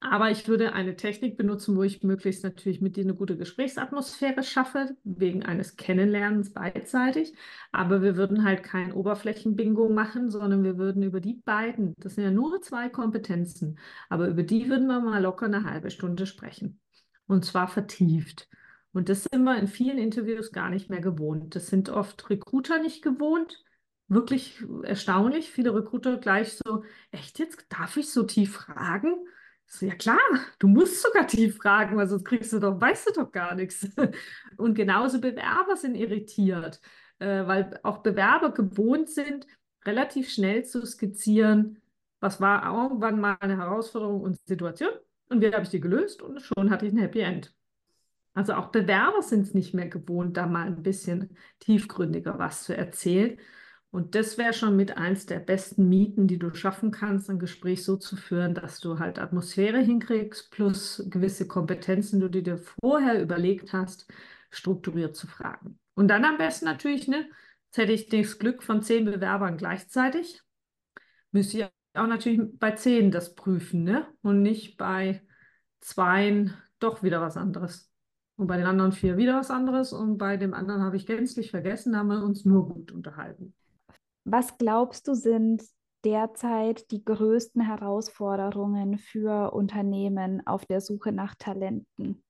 Speaker 2: Aber ich würde eine Technik benutzen, wo ich möglichst natürlich mit dir eine gute Gesprächsatmosphäre schaffe, wegen eines Kennenlernens beidseitig. Aber wir würden halt kein Oberflächenbingo machen, sondern wir würden über die beiden, das sind ja nur zwei Kompetenzen, aber über die würden wir mal locker eine halbe Stunde sprechen. Und zwar vertieft. Und das sind wir in vielen Interviews gar nicht mehr gewohnt. Das sind oft Recruiter nicht gewohnt. Wirklich erstaunlich. Viele Recruiter gleich so, echt jetzt, darf ich so tief fragen? So, ja klar, du musst sogar tief fragen, weil sonst kriegst du doch, weißt du doch gar nichts. [LAUGHS] Und genauso Bewerber sind irritiert, äh, weil auch Bewerber gewohnt sind, relativ schnell zu skizzieren, was war irgendwann mal eine Herausforderung und Situation und wie habe ich die gelöst und schon hatte ich ein Happy End. Also auch Bewerber sind es nicht mehr gewohnt, da mal ein bisschen tiefgründiger was zu erzählen. Und das wäre schon mit eins der besten Mieten, die du schaffen kannst, ein Gespräch so zu führen, dass du halt Atmosphäre hinkriegst, plus gewisse Kompetenzen, die du dir vorher überlegt hast, strukturiert zu fragen. Und dann am besten natürlich, ne, jetzt hätte ich das Glück von zehn Bewerbern gleichzeitig, müsste ich auch natürlich bei zehn das prüfen, ne? Und nicht bei zweien doch wieder was anderes. Und bei den anderen vier wieder was anderes. Und bei dem anderen habe ich gänzlich vergessen, da haben wir uns nur gut unterhalten.
Speaker 1: Was glaubst du sind derzeit die größten Herausforderungen für Unternehmen auf der Suche nach Talenten?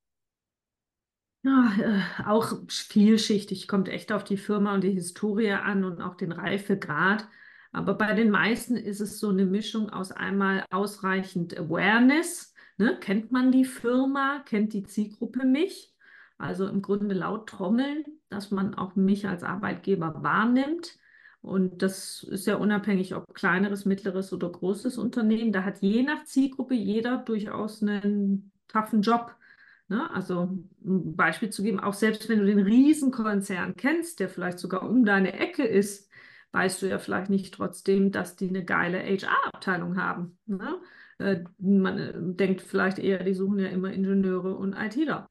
Speaker 2: Ja, äh, auch vielschichtig, kommt echt auf die Firma und die Historie an und auch den Reifegrad. Aber bei den meisten ist es so eine Mischung aus einmal ausreichend Awareness. Ne? Kennt man die Firma? Kennt die Zielgruppe mich? Also im Grunde laut trommeln, dass man auch mich als Arbeitgeber wahrnimmt. Und das ist ja unabhängig, ob kleineres, mittleres oder großes Unternehmen. Da hat je nach Zielgruppe jeder durchaus einen taffen Job. Ne? Also ein Beispiel zu geben, auch selbst wenn du den Riesenkonzern kennst, der vielleicht sogar um deine Ecke ist, weißt du ja vielleicht nicht trotzdem, dass die eine geile HR-Abteilung haben. Ne? Äh, man äh, denkt vielleicht eher, die suchen ja immer Ingenieure und ITler.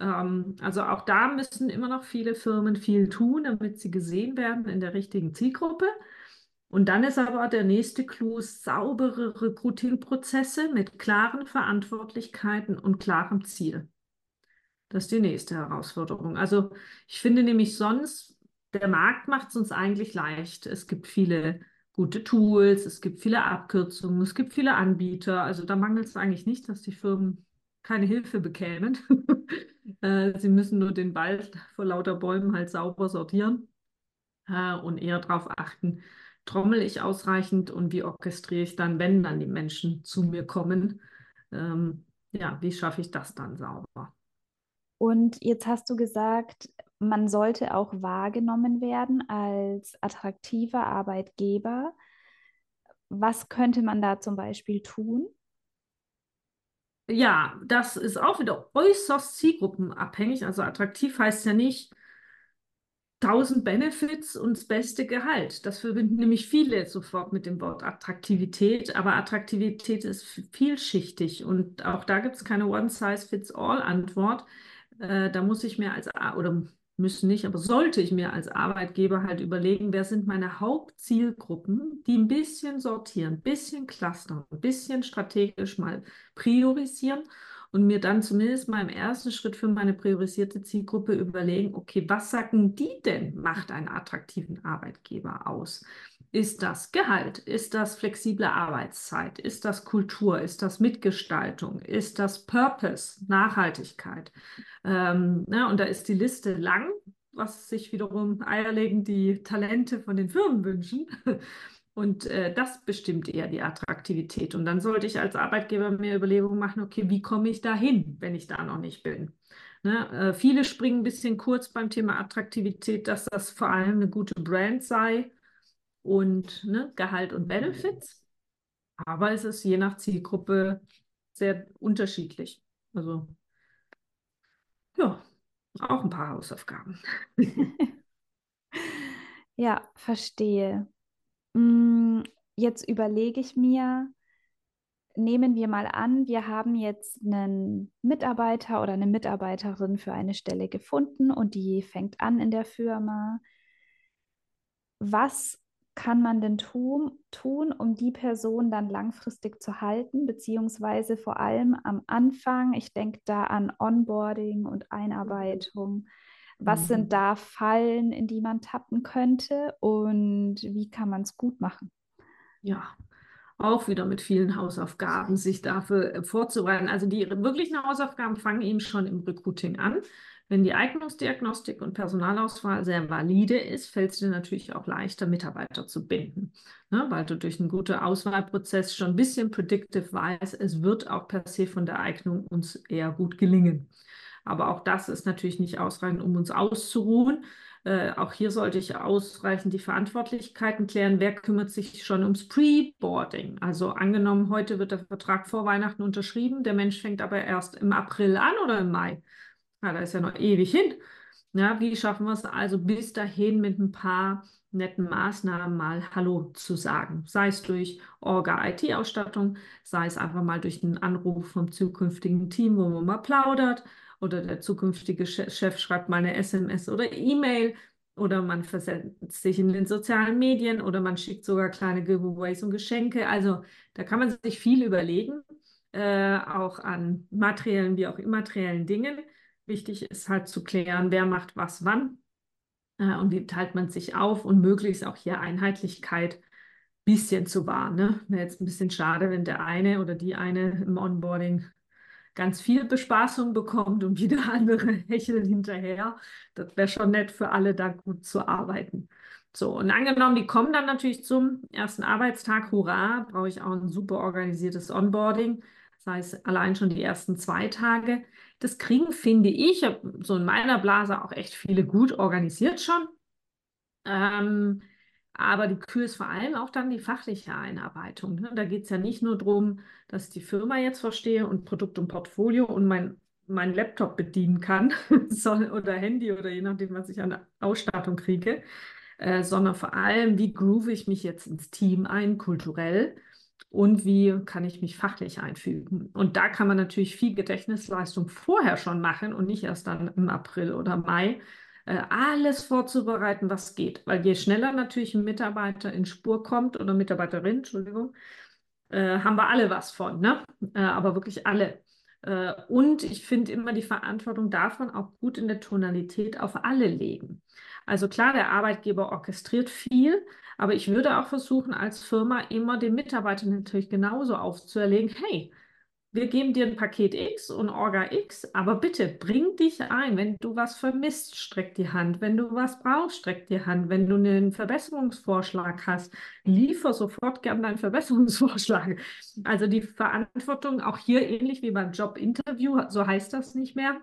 Speaker 2: Ähm, also auch da müssen immer noch viele Firmen viel tun, damit sie gesehen werden in der richtigen Zielgruppe. Und dann ist aber der nächste Clou saubere Recruiting-Prozesse mit klaren Verantwortlichkeiten und klarem Ziel. Das ist die nächste Herausforderung. Also ich finde nämlich sonst, der Markt macht es uns eigentlich leicht. Es gibt viele gute Tools, es gibt viele Abkürzungen, es gibt viele Anbieter. Also da mangelt es eigentlich nicht, dass die Firmen keine Hilfe bekämen. [LAUGHS] Äh, sie müssen nur den Wald vor lauter Bäumen halt sauber sortieren äh, und eher darauf achten, trommel ich ausreichend und wie orchestriere ich dann, wenn dann die Menschen zu mir kommen. Ähm, ja, wie schaffe ich das dann sauber?
Speaker 1: Und jetzt hast du gesagt, man sollte auch wahrgenommen werden als attraktiver Arbeitgeber. Was könnte man da zum Beispiel tun?
Speaker 2: Ja, das ist auch wieder äußerst zielgruppenabhängig. Also attraktiv heißt ja nicht 1000 Benefits und das beste Gehalt. Das verbinden nämlich viele sofort mit dem Wort Attraktivität. Aber Attraktivität ist vielschichtig und auch da gibt es keine One-Size-Fits-All-Antwort. Äh, da muss ich mir als, oder müssen nicht, aber sollte ich mir als Arbeitgeber halt überlegen, wer sind meine Hauptzielgruppen, die ein bisschen sortieren, ein bisschen clustern, ein bisschen strategisch mal priorisieren und mir dann zumindest mal im ersten Schritt für meine priorisierte Zielgruppe überlegen, okay, was sagen die denn, macht einen attraktiven Arbeitgeber aus? Ist das Gehalt? Ist das flexible Arbeitszeit? Ist das Kultur? Ist das Mitgestaltung? Ist das Purpose? Nachhaltigkeit? Ähm, ja, ne, und da ist die Liste lang, was sich wiederum eierlegen die Talente von den Firmen wünschen. [LAUGHS] Und äh, das bestimmt eher die Attraktivität. Und dann sollte ich als Arbeitgeber mir Überlegungen machen, okay, wie komme ich da hin, wenn ich da noch nicht bin? Ne? Äh, viele springen ein bisschen kurz beim Thema Attraktivität, dass das vor allem eine gute Brand sei und ne, Gehalt und Benefits. Aber es ist je nach Zielgruppe sehr unterschiedlich. Also ja, auch ein paar Hausaufgaben. [LAUGHS]
Speaker 1: ja, verstehe. Mm, jetzt überlege ich mir, nehmen wir mal an, wir haben jetzt einen Mitarbeiter oder eine Mitarbeiterin für eine Stelle gefunden und die fängt an in der Firma. Was kann man denn tun, tun, um die Person dann langfristig zu halten, beziehungsweise vor allem am Anfang, ich denke da an Onboarding und Einarbeitung. Was mhm. sind da Fallen, in die man tappen könnte und wie kann man es gut machen?
Speaker 2: Ja, auch wieder mit vielen Hausaufgaben sich dafür äh, vorzubereiten. Also die wirklichen Hausaufgaben fangen eben schon im Recruiting an. Wenn die Eignungsdiagnostik und Personalauswahl sehr valide ist, fällt es dir natürlich auch leichter, Mitarbeiter zu binden, ne? weil du durch einen guten Auswahlprozess schon ein bisschen predictive weißt, es wird auch per se von der Eignung uns eher gut gelingen. Aber auch das ist natürlich nicht ausreichend, um uns auszuruhen. Äh, auch hier sollte ich ausreichend die Verantwortlichkeiten klären. Wer kümmert sich schon ums Pre-Boarding? Also angenommen, heute wird der Vertrag vor Weihnachten unterschrieben, der Mensch fängt aber erst im April an oder im Mai. Ja, da ist ja noch ewig hin. Ja, wie schaffen wir es also bis dahin mit ein paar netten Maßnahmen mal Hallo zu sagen? Sei es durch Orga-IT-Ausstattung, sei es einfach mal durch einen Anruf vom zukünftigen Team, wo man mal plaudert oder der zukünftige Chef schreibt mal eine SMS oder E-Mail oder man versetzt sich in den sozialen Medien oder man schickt sogar kleine Giveaways und Geschenke. Also da kann man sich viel überlegen, äh, auch an materiellen wie auch immateriellen Dingen. Wichtig ist halt zu klären, wer macht was wann äh, und wie teilt man sich auf und möglichst auch hier Einheitlichkeit bisschen zu wahren. Ne? Wäre jetzt ein bisschen schade, wenn der eine oder die eine im Onboarding ganz viel Bespaßung bekommt und wieder [LAUGHS] andere hecheln hinterher. Das wäre schon nett für alle, da gut zu arbeiten. So, und angenommen, die kommen dann natürlich zum ersten Arbeitstag, hurra, brauche ich auch ein super organisiertes Onboarding, das heißt allein schon die ersten zwei Tage. Das kriegen, finde ich, so in meiner Blase auch echt viele gut organisiert schon. Ähm, aber die Kür ist vor allem auch dann die fachliche Einarbeitung. Ne? Da geht es ja nicht nur darum, dass ich die Firma jetzt verstehe und Produkt und Portfolio und mein, mein Laptop bedienen kann [LAUGHS] oder Handy oder je nachdem, was ich an Ausstattung kriege, äh, sondern vor allem, wie groove ich mich jetzt ins Team ein, kulturell und wie kann ich mich fachlich einfügen. Und da kann man natürlich viel Gedächtnisleistung vorher schon machen und nicht erst dann im April oder Mai, äh, alles vorzubereiten, was geht. Weil je schneller natürlich ein Mitarbeiter in Spur kommt oder Mitarbeiterin, Entschuldigung, äh, haben wir alle was von, ne? Äh, aber wirklich alle. Äh, und ich finde immer die Verantwortung davon auch gut in der Tonalität auf alle legen. Also klar, der Arbeitgeber orchestriert viel, aber ich würde auch versuchen, als Firma immer den Mitarbeitern natürlich genauso aufzuerlegen, hey, wir geben dir ein Paket X und Orga X, aber bitte bring dich ein. Wenn du was vermisst, streck die Hand. Wenn du was brauchst, streck die Hand. Wenn du einen Verbesserungsvorschlag hast, liefer sofort gern deinen [LAUGHS] Verbesserungsvorschlag. Also die Verantwortung auch hier ähnlich wie beim Jobinterview, so heißt das nicht mehr,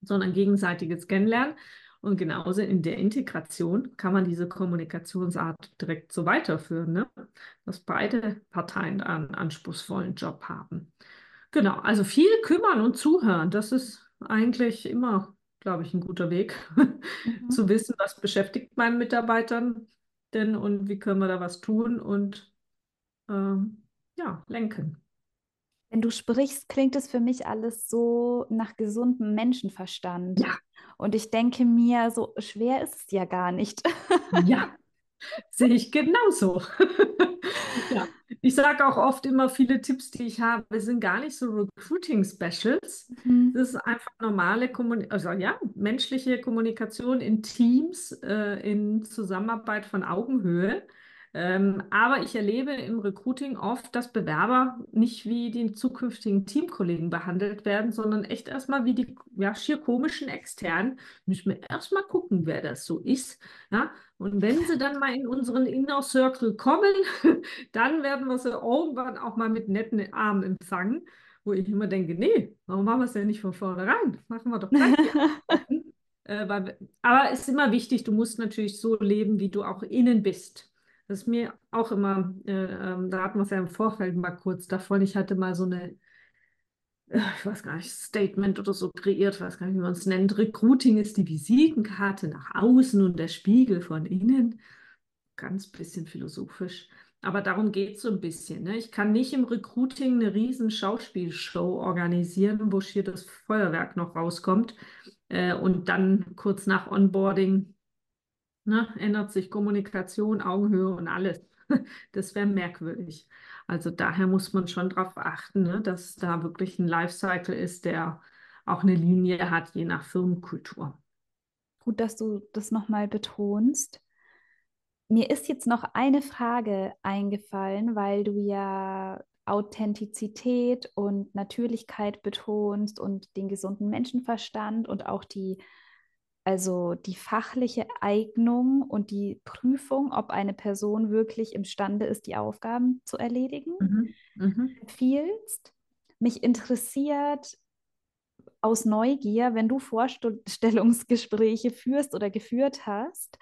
Speaker 2: sondern gegenseitiges Kennenlernen. Und genauso in der Integration kann man diese Kommunikationsart direkt so weiterführen, ne? dass beide Parteien einen anspruchsvollen Job haben. Genau, also viel kümmern und zuhören, das ist eigentlich immer, glaube ich, ein guter Weg, [LAUGHS] mhm. zu wissen, was beschäftigt meinen Mitarbeitern denn und wie können wir da was tun und ähm, ja, lenken.
Speaker 1: Wenn du sprichst, klingt es für mich alles so nach gesundem Menschenverstand.
Speaker 2: Ja.
Speaker 1: Und ich denke mir, so schwer ist es ja gar nicht. [LAUGHS]
Speaker 2: Ja, sehe ich genauso. [LAUGHS] ja. Ich sage auch oft immer, viele Tipps, die ich habe, sind gar nicht so Recruiting-Specials. Mhm. Das ist einfach normale Kommunikation, also ja, menschliche Kommunikation in Teams, äh, in Zusammenarbeit von Augenhöhe. Ähm, aber ich erlebe im Recruiting oft, dass Bewerber nicht wie die zukünftigen Teamkollegen behandelt werden, sondern echt erstmal wie die ja, schier komischen Externen. Müssen wir erstmal gucken, wer das so ist. Ja? Und wenn sie dann mal in unseren Inner Circle kommen, [LAUGHS] dann werden wir sie irgendwann auch mal mit netten Armen empfangen, wo ich immer denke, nee, warum machen wir es denn nicht von vornherein? Machen wir doch gleich. [LAUGHS] äh, aber es ist immer wichtig, du musst natürlich so leben, wie du auch innen bist. Das ist mir auch immer, äh, äh, da hatten wir es ja im Vorfeld mal kurz davon. Ich hatte mal so eine, äh, ich weiß gar nicht, Statement oder so kreiert, ich weiß gar nicht, wie man es nennt. Recruiting ist die Visitenkarte nach außen und der Spiegel von innen. Ganz bisschen philosophisch. Aber darum geht es so ein bisschen. Ne? Ich kann nicht im Recruiting eine riesen Schauspielshow organisieren, wo hier das Feuerwerk noch rauskommt äh, und dann kurz nach Onboarding Ne? Ändert sich Kommunikation, Augenhöhe und alles. [LAUGHS] Das wäre merkwürdig. Also daher muss man schon darauf achten, ne, dass da wirklich ein Lifecycle ist, der auch eine Linie hat, je nach Firmenkultur.
Speaker 1: Gut, dass du das nochmal betonst. Mir ist jetzt noch eine Frage eingefallen, weil du ja Authentizität und Natürlichkeit betonst und den gesunden Menschenverstand und auch die also die fachliche Eignung und die Prüfung, ob eine Person wirklich imstande ist, die Aufgaben zu erledigen, mhm. Mhm. empfiehlst. Mich interessiert, aus Neugier, wenn du Vorstellungsgespräche führst oder geführt hast,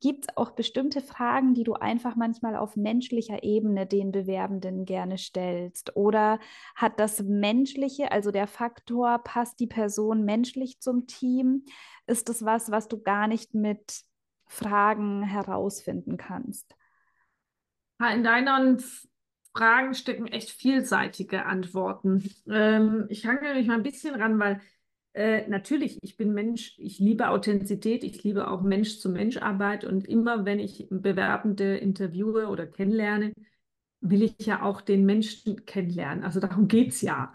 Speaker 1: gibt es auch bestimmte Fragen, die du einfach manchmal auf menschlicher Ebene den Bewerbenden gerne stellst? Oder hat das Menschliche, also der Faktor, passt die Person menschlich zum Team? Ist das was, was du gar nicht mit Fragen herausfinden kannst?
Speaker 2: In deinen Fragen stecken echt vielseitige Antworten. Ähm, ich hange mich mal ein bisschen ran, weil äh, natürlich, ich bin Mensch, ich liebe Authentizität, ich liebe auch Mensch-zu-Mensch-Arbeit und immer, wenn ich Bewerbende interviewe oder kennenlerne, will ich ja auch den Menschen kennenlernen. Also darum geht es ja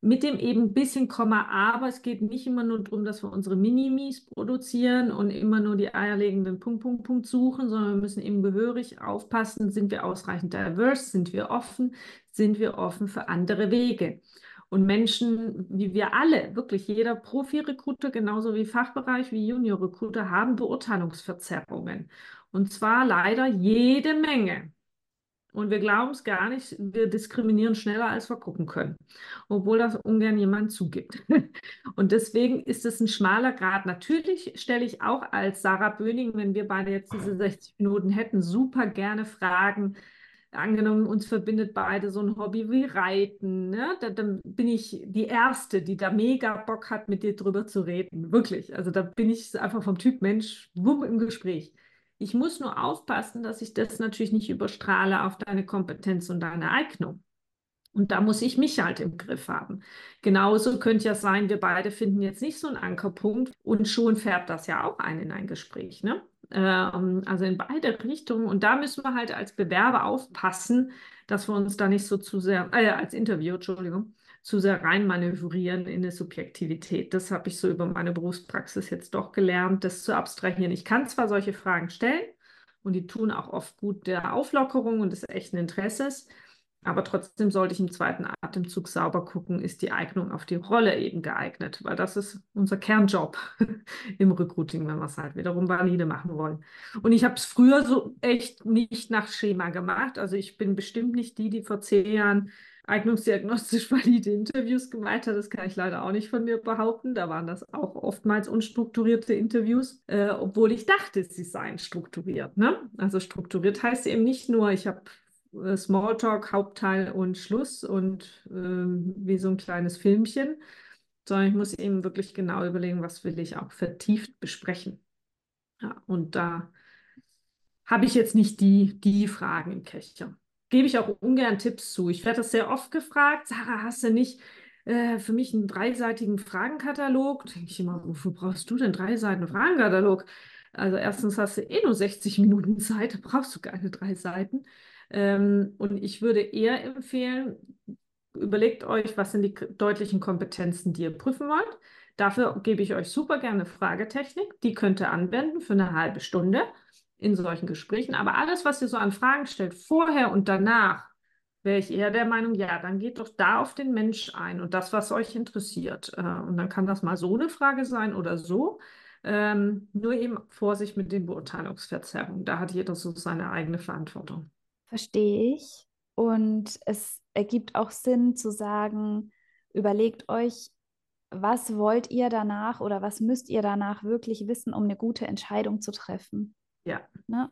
Speaker 2: mit dem eben ein bisschen Komma, aber es geht nicht immer nur darum, dass wir unsere Minimis produzieren und immer nur die eierlegenden Punkt, Punkt, Punkt suchen, sondern wir müssen eben gehörig aufpassen, sind wir ausreichend diverse, sind wir offen, sind wir offen für andere Wege. Und Menschen, wie wir alle, wirklich jeder Profi-Recruiter, genauso wie Fachbereich, wie Junior-Recruiter, haben Beurteilungsverzerrungen. Und zwar leider jede Menge. Und wir glauben es gar nicht, wir diskriminieren schneller, als wir gucken können, obwohl das ungern jemand zugibt. [LAUGHS] Und deswegen ist es ein schmaler Grad. Natürlich stelle ich auch als Sarah Böning, wenn wir beide jetzt diese 60 Minuten hätten, super gerne Fragen. Angenommen, uns verbindet beide so ein Hobby wie Reiten. Ne? Da, dann bin ich die Erste, die da mega Bock hat, mit dir drüber zu reden. Wirklich. Also da bin ich einfach vom Typ Mensch, wumm im Gespräch. Ich muss nur aufpassen, dass ich das natürlich nicht überstrahle auf deine Kompetenz und deine Eignung. Und da muss ich mich halt im Griff haben. Genauso könnte ja sein, wir beide finden jetzt nicht so einen Ankerpunkt und schon färbt das ja auch ein in ein Gespräch. Ne? Ähm, also in beide Richtungen. Und da müssen wir halt als Bewerber aufpassen, dass wir uns da nicht so zu sehr, äh, als Interview, Entschuldigung, zu sehr reinmanövrieren in eine Subjektivität. Das habe ich so über meine Berufspraxis jetzt doch gelernt, das zu abstrahieren. Ich kann zwar solche Fragen stellen und die tun auch oft gut der Auflockerung und des echten Interesses, aber trotzdem sollte ich im zweiten Atemzug sauber gucken, ist die Eignung auf die Rolle eben geeignet, weil das ist unser Kernjob [LAUGHS] im Recruiting, wenn wir es halt wiederum valide machen wollen. Und ich habe es früher so echt nicht nach Schema gemacht. Also ich bin bestimmt nicht die, die vor zehn Jahren eignungsdiagnostisch [LAUGHS] valide Interviews gemacht hat. Das kann ich leider auch nicht von mir behaupten. Da waren das auch oftmals unstrukturierte Interviews, äh, obwohl ich dachte, sie seien strukturiert. Ne? Also strukturiert heißt eben nicht nur, ich habe äh, Smalltalk, Hauptteil und Schluss und äh, wie so ein kleines Filmchen, sondern ich muss eben wirklich genau überlegen, was will ich auch vertieft besprechen. Ja, und da habe ich jetzt nicht die, die Fragen im Köcher gebe ich auch ungern Tipps zu. Ich werde das sehr oft gefragt. Sarah, hast du nicht äh, für mich einen dreiseitigen Fragenkatalog? Da denke ich immer, wofür brauchst du denn drei Seiten Fragenkatalog? Also erstens hast du eh nur 60 Minuten Zeit, da brauchst du keine drei Seiten. Ähm, und ich würde eher empfehlen, überlegt euch, was sind die deutlichen Kompetenzen, die ihr prüfen wollt. Dafür gebe ich euch super gerne Fragetechnik. Die könnt ihr anwenden für eine halbe Stunde in solchen Gesprächen. Aber alles, was ihr so an Fragen stellt, vorher und danach, wäre ich eher der Meinung, ja, dann geht doch da auf den Mensch ein und das, was euch interessiert. Äh, und dann kann das mal so eine Frage sein oder so. Ähm, nur eben Vorsicht mit den Beurteilungsverzerrungen. Da hat jeder so seine eigene Verantwortung.
Speaker 1: Verstehe ich. Und es ergibt auch Sinn zu sagen, überlegt euch, was wollt ihr danach oder was müsst ihr danach wirklich wissen, um eine gute Entscheidung zu treffen?
Speaker 2: Ja. Ne?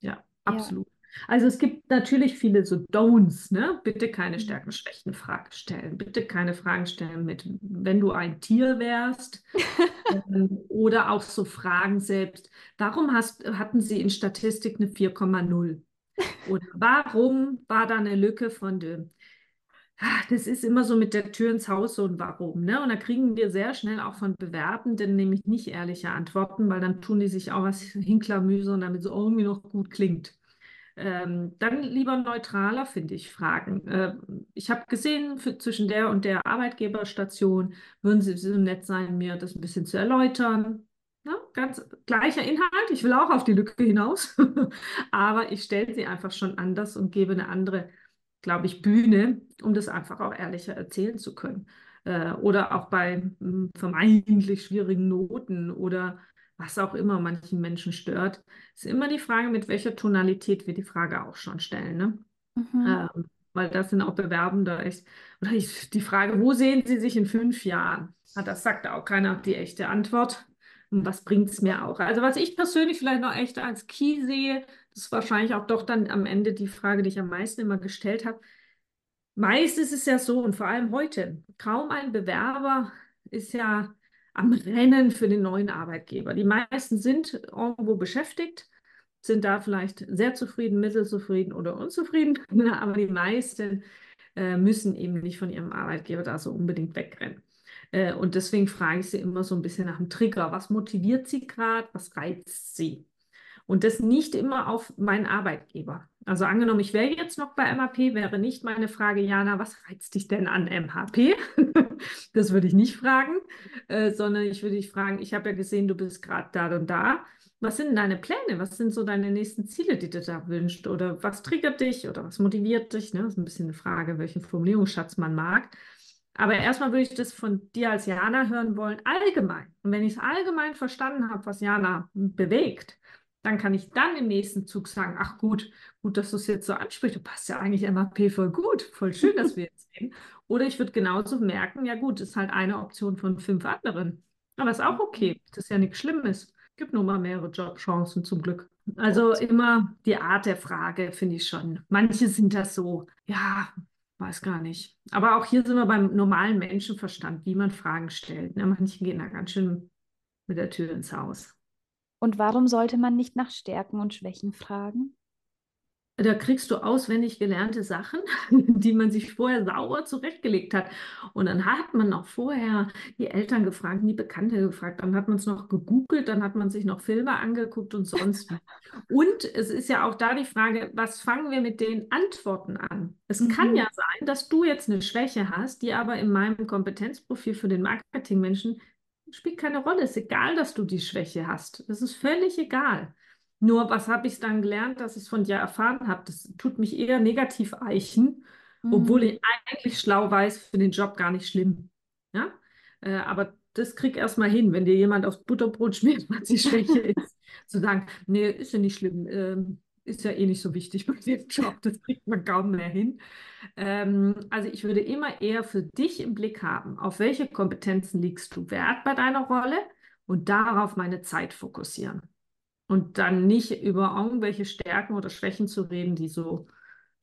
Speaker 2: Ja, absolut. Ja. Also es gibt natürlich viele so Don'ts, ne? Bitte keine mhm. Stärken, Schwächen Fragen stellen. Bitte keine Fragen stellen mit, wenn du ein Tier wärst. [LAUGHS] ähm, oder auch so Fragen selbst. Warum hast, hatten Sie in Statistik eine 4,0? Oder warum war da eine Lücke von dem? Das ist immer so mit der Tür ins Haus so ein Warum. Ne? Und da kriegen wir sehr schnell auch von Bewerbenden nämlich nicht ehrliche Antworten, weil dann tun die sich auch was hinklamüsern, damit es irgendwie noch gut klingt. Ähm, dann lieber neutraler, finde ich, fragen. Äh, ich habe gesehen, für, zwischen der und der Arbeitgeberstation würden Sie so nett sein, mir das ein bisschen zu erläutern. Ja, ganz gleicher Inhalt. Ich will auch auf die Lücke hinaus, [LAUGHS] aber ich stelle sie einfach schon anders und gebe eine andere glaube ich, Bühne, um das einfach auch ehrlicher erzählen zu können. Äh, oder auch bei hm, vermeintlich schwierigen Noten oder was auch immer manchen Menschen stört, ist immer die Frage, mit welcher Tonalität wir die Frage auch schon stellen. Ne? Mhm. Ähm, weil das sind auch Bewerbende echt. Oder ich, die Frage, wo sehen Sie sich in fünf Jahren? Das sagt auch keiner die echte Antwort. Was bringt es mir auch? Also was ich persönlich vielleicht noch echt als Key sehe, das ist wahrscheinlich auch doch dann am Ende die Frage, die ich am meisten immer gestellt habe. Meist ist es ja so, und vor allem heute, kaum ein Bewerber ist ja am Rennen für den neuen Arbeitgeber. Die meisten sind irgendwo beschäftigt, sind da vielleicht sehr zufrieden, mittelzufrieden oder unzufrieden, [LAUGHS] aber die meisten äh, müssen eben nicht von ihrem Arbeitgeber da so unbedingt wegrennen. Äh, und deswegen frage ich sie immer so ein bisschen nach dem Trigger. Was motiviert sie gerade? Was reizt sie? Und das nicht immer auf meinen Arbeitgeber. Also angenommen, ich wäre jetzt noch bei MHP, wäre nicht meine Frage, Jana, was reizt dich denn an MHP? [LAUGHS] das würde ich nicht fragen, äh, sondern ich würde dich fragen, ich habe ja gesehen, du bist gerade da und da. Was sind deine Pläne? Was sind so deine nächsten Ziele, die du da wünschst? Oder was triggert dich oder was motiviert dich? Ne? Das ist ein bisschen eine Frage, welchen Formulierungsschatz man mag. Aber erstmal würde ich das von dir als Jana hören wollen, allgemein. Und wenn ich es allgemein verstanden habe, was Jana bewegt, dann kann ich dann im nächsten Zug sagen, ach gut, gut, dass du es jetzt so ansprichst, du passt ja eigentlich MAP voll gut, voll schön, dass wir jetzt sehen. Oder ich würde genauso merken, ja gut, ist halt eine Option von fünf anderen. Aber ist auch okay, das ist ja nichts Schlimmes. Gibt nur mal mehrere Jobchancen zum Glück. Also immer die Art der Frage finde ich schon. Manche sind das so, ja, weiß gar nicht. Aber auch hier sind wir beim normalen Menschenverstand, wie man Fragen stellt. Ne? Manche gehen da ganz schön mit der Tür ins Haus.
Speaker 1: Und warum sollte man nicht nach Stärken und Schwächen fragen?
Speaker 2: Da kriegst du auswendig gelernte Sachen, [LAUGHS] die man sich vorher sauber zurechtgelegt hat. Und dann hat man noch vorher die Eltern gefragt, die Bekannte gefragt, dann hat man es noch gegoogelt, dann hat man sich noch Filme angeguckt und sonst. und es ist ja auch da die Frage, was fangen wir mit den Antworten an? Es mhm. kann ja sein, dass du jetzt eine Schwäche hast, die aber in meinem Kompetenzprofil für den Marketingmenschen spielt keine Rolle. Es ist egal, dass du die Schwäche hast. Das ist völlig egal. Nur was habe ich dann gelernt, dass ich es von dir erfahren habe? Das tut mich eher negativ eichen, mhm. obwohl ich eigentlich schlau weiß, für den Job gar nicht schlimm. Ja? Äh, aber das krieg erstmal hin, wenn dir jemand aufs Butterbrot schmiert, [LAUGHS] was die Schwäche ist, zu sagen, nee, ist ja nicht schlimm. Ähm, ist ja eh nicht so wichtig bei dem Job, das kriegt man kaum mehr hin. Ähm, also ich würde immer eher für dich im Blick haben, auf welche Kompetenzen legst du Wert bei deiner Rolle und darauf meine Zeit fokussieren. Und dann nicht über irgendwelche Stärken oder Schwächen zu reden, die so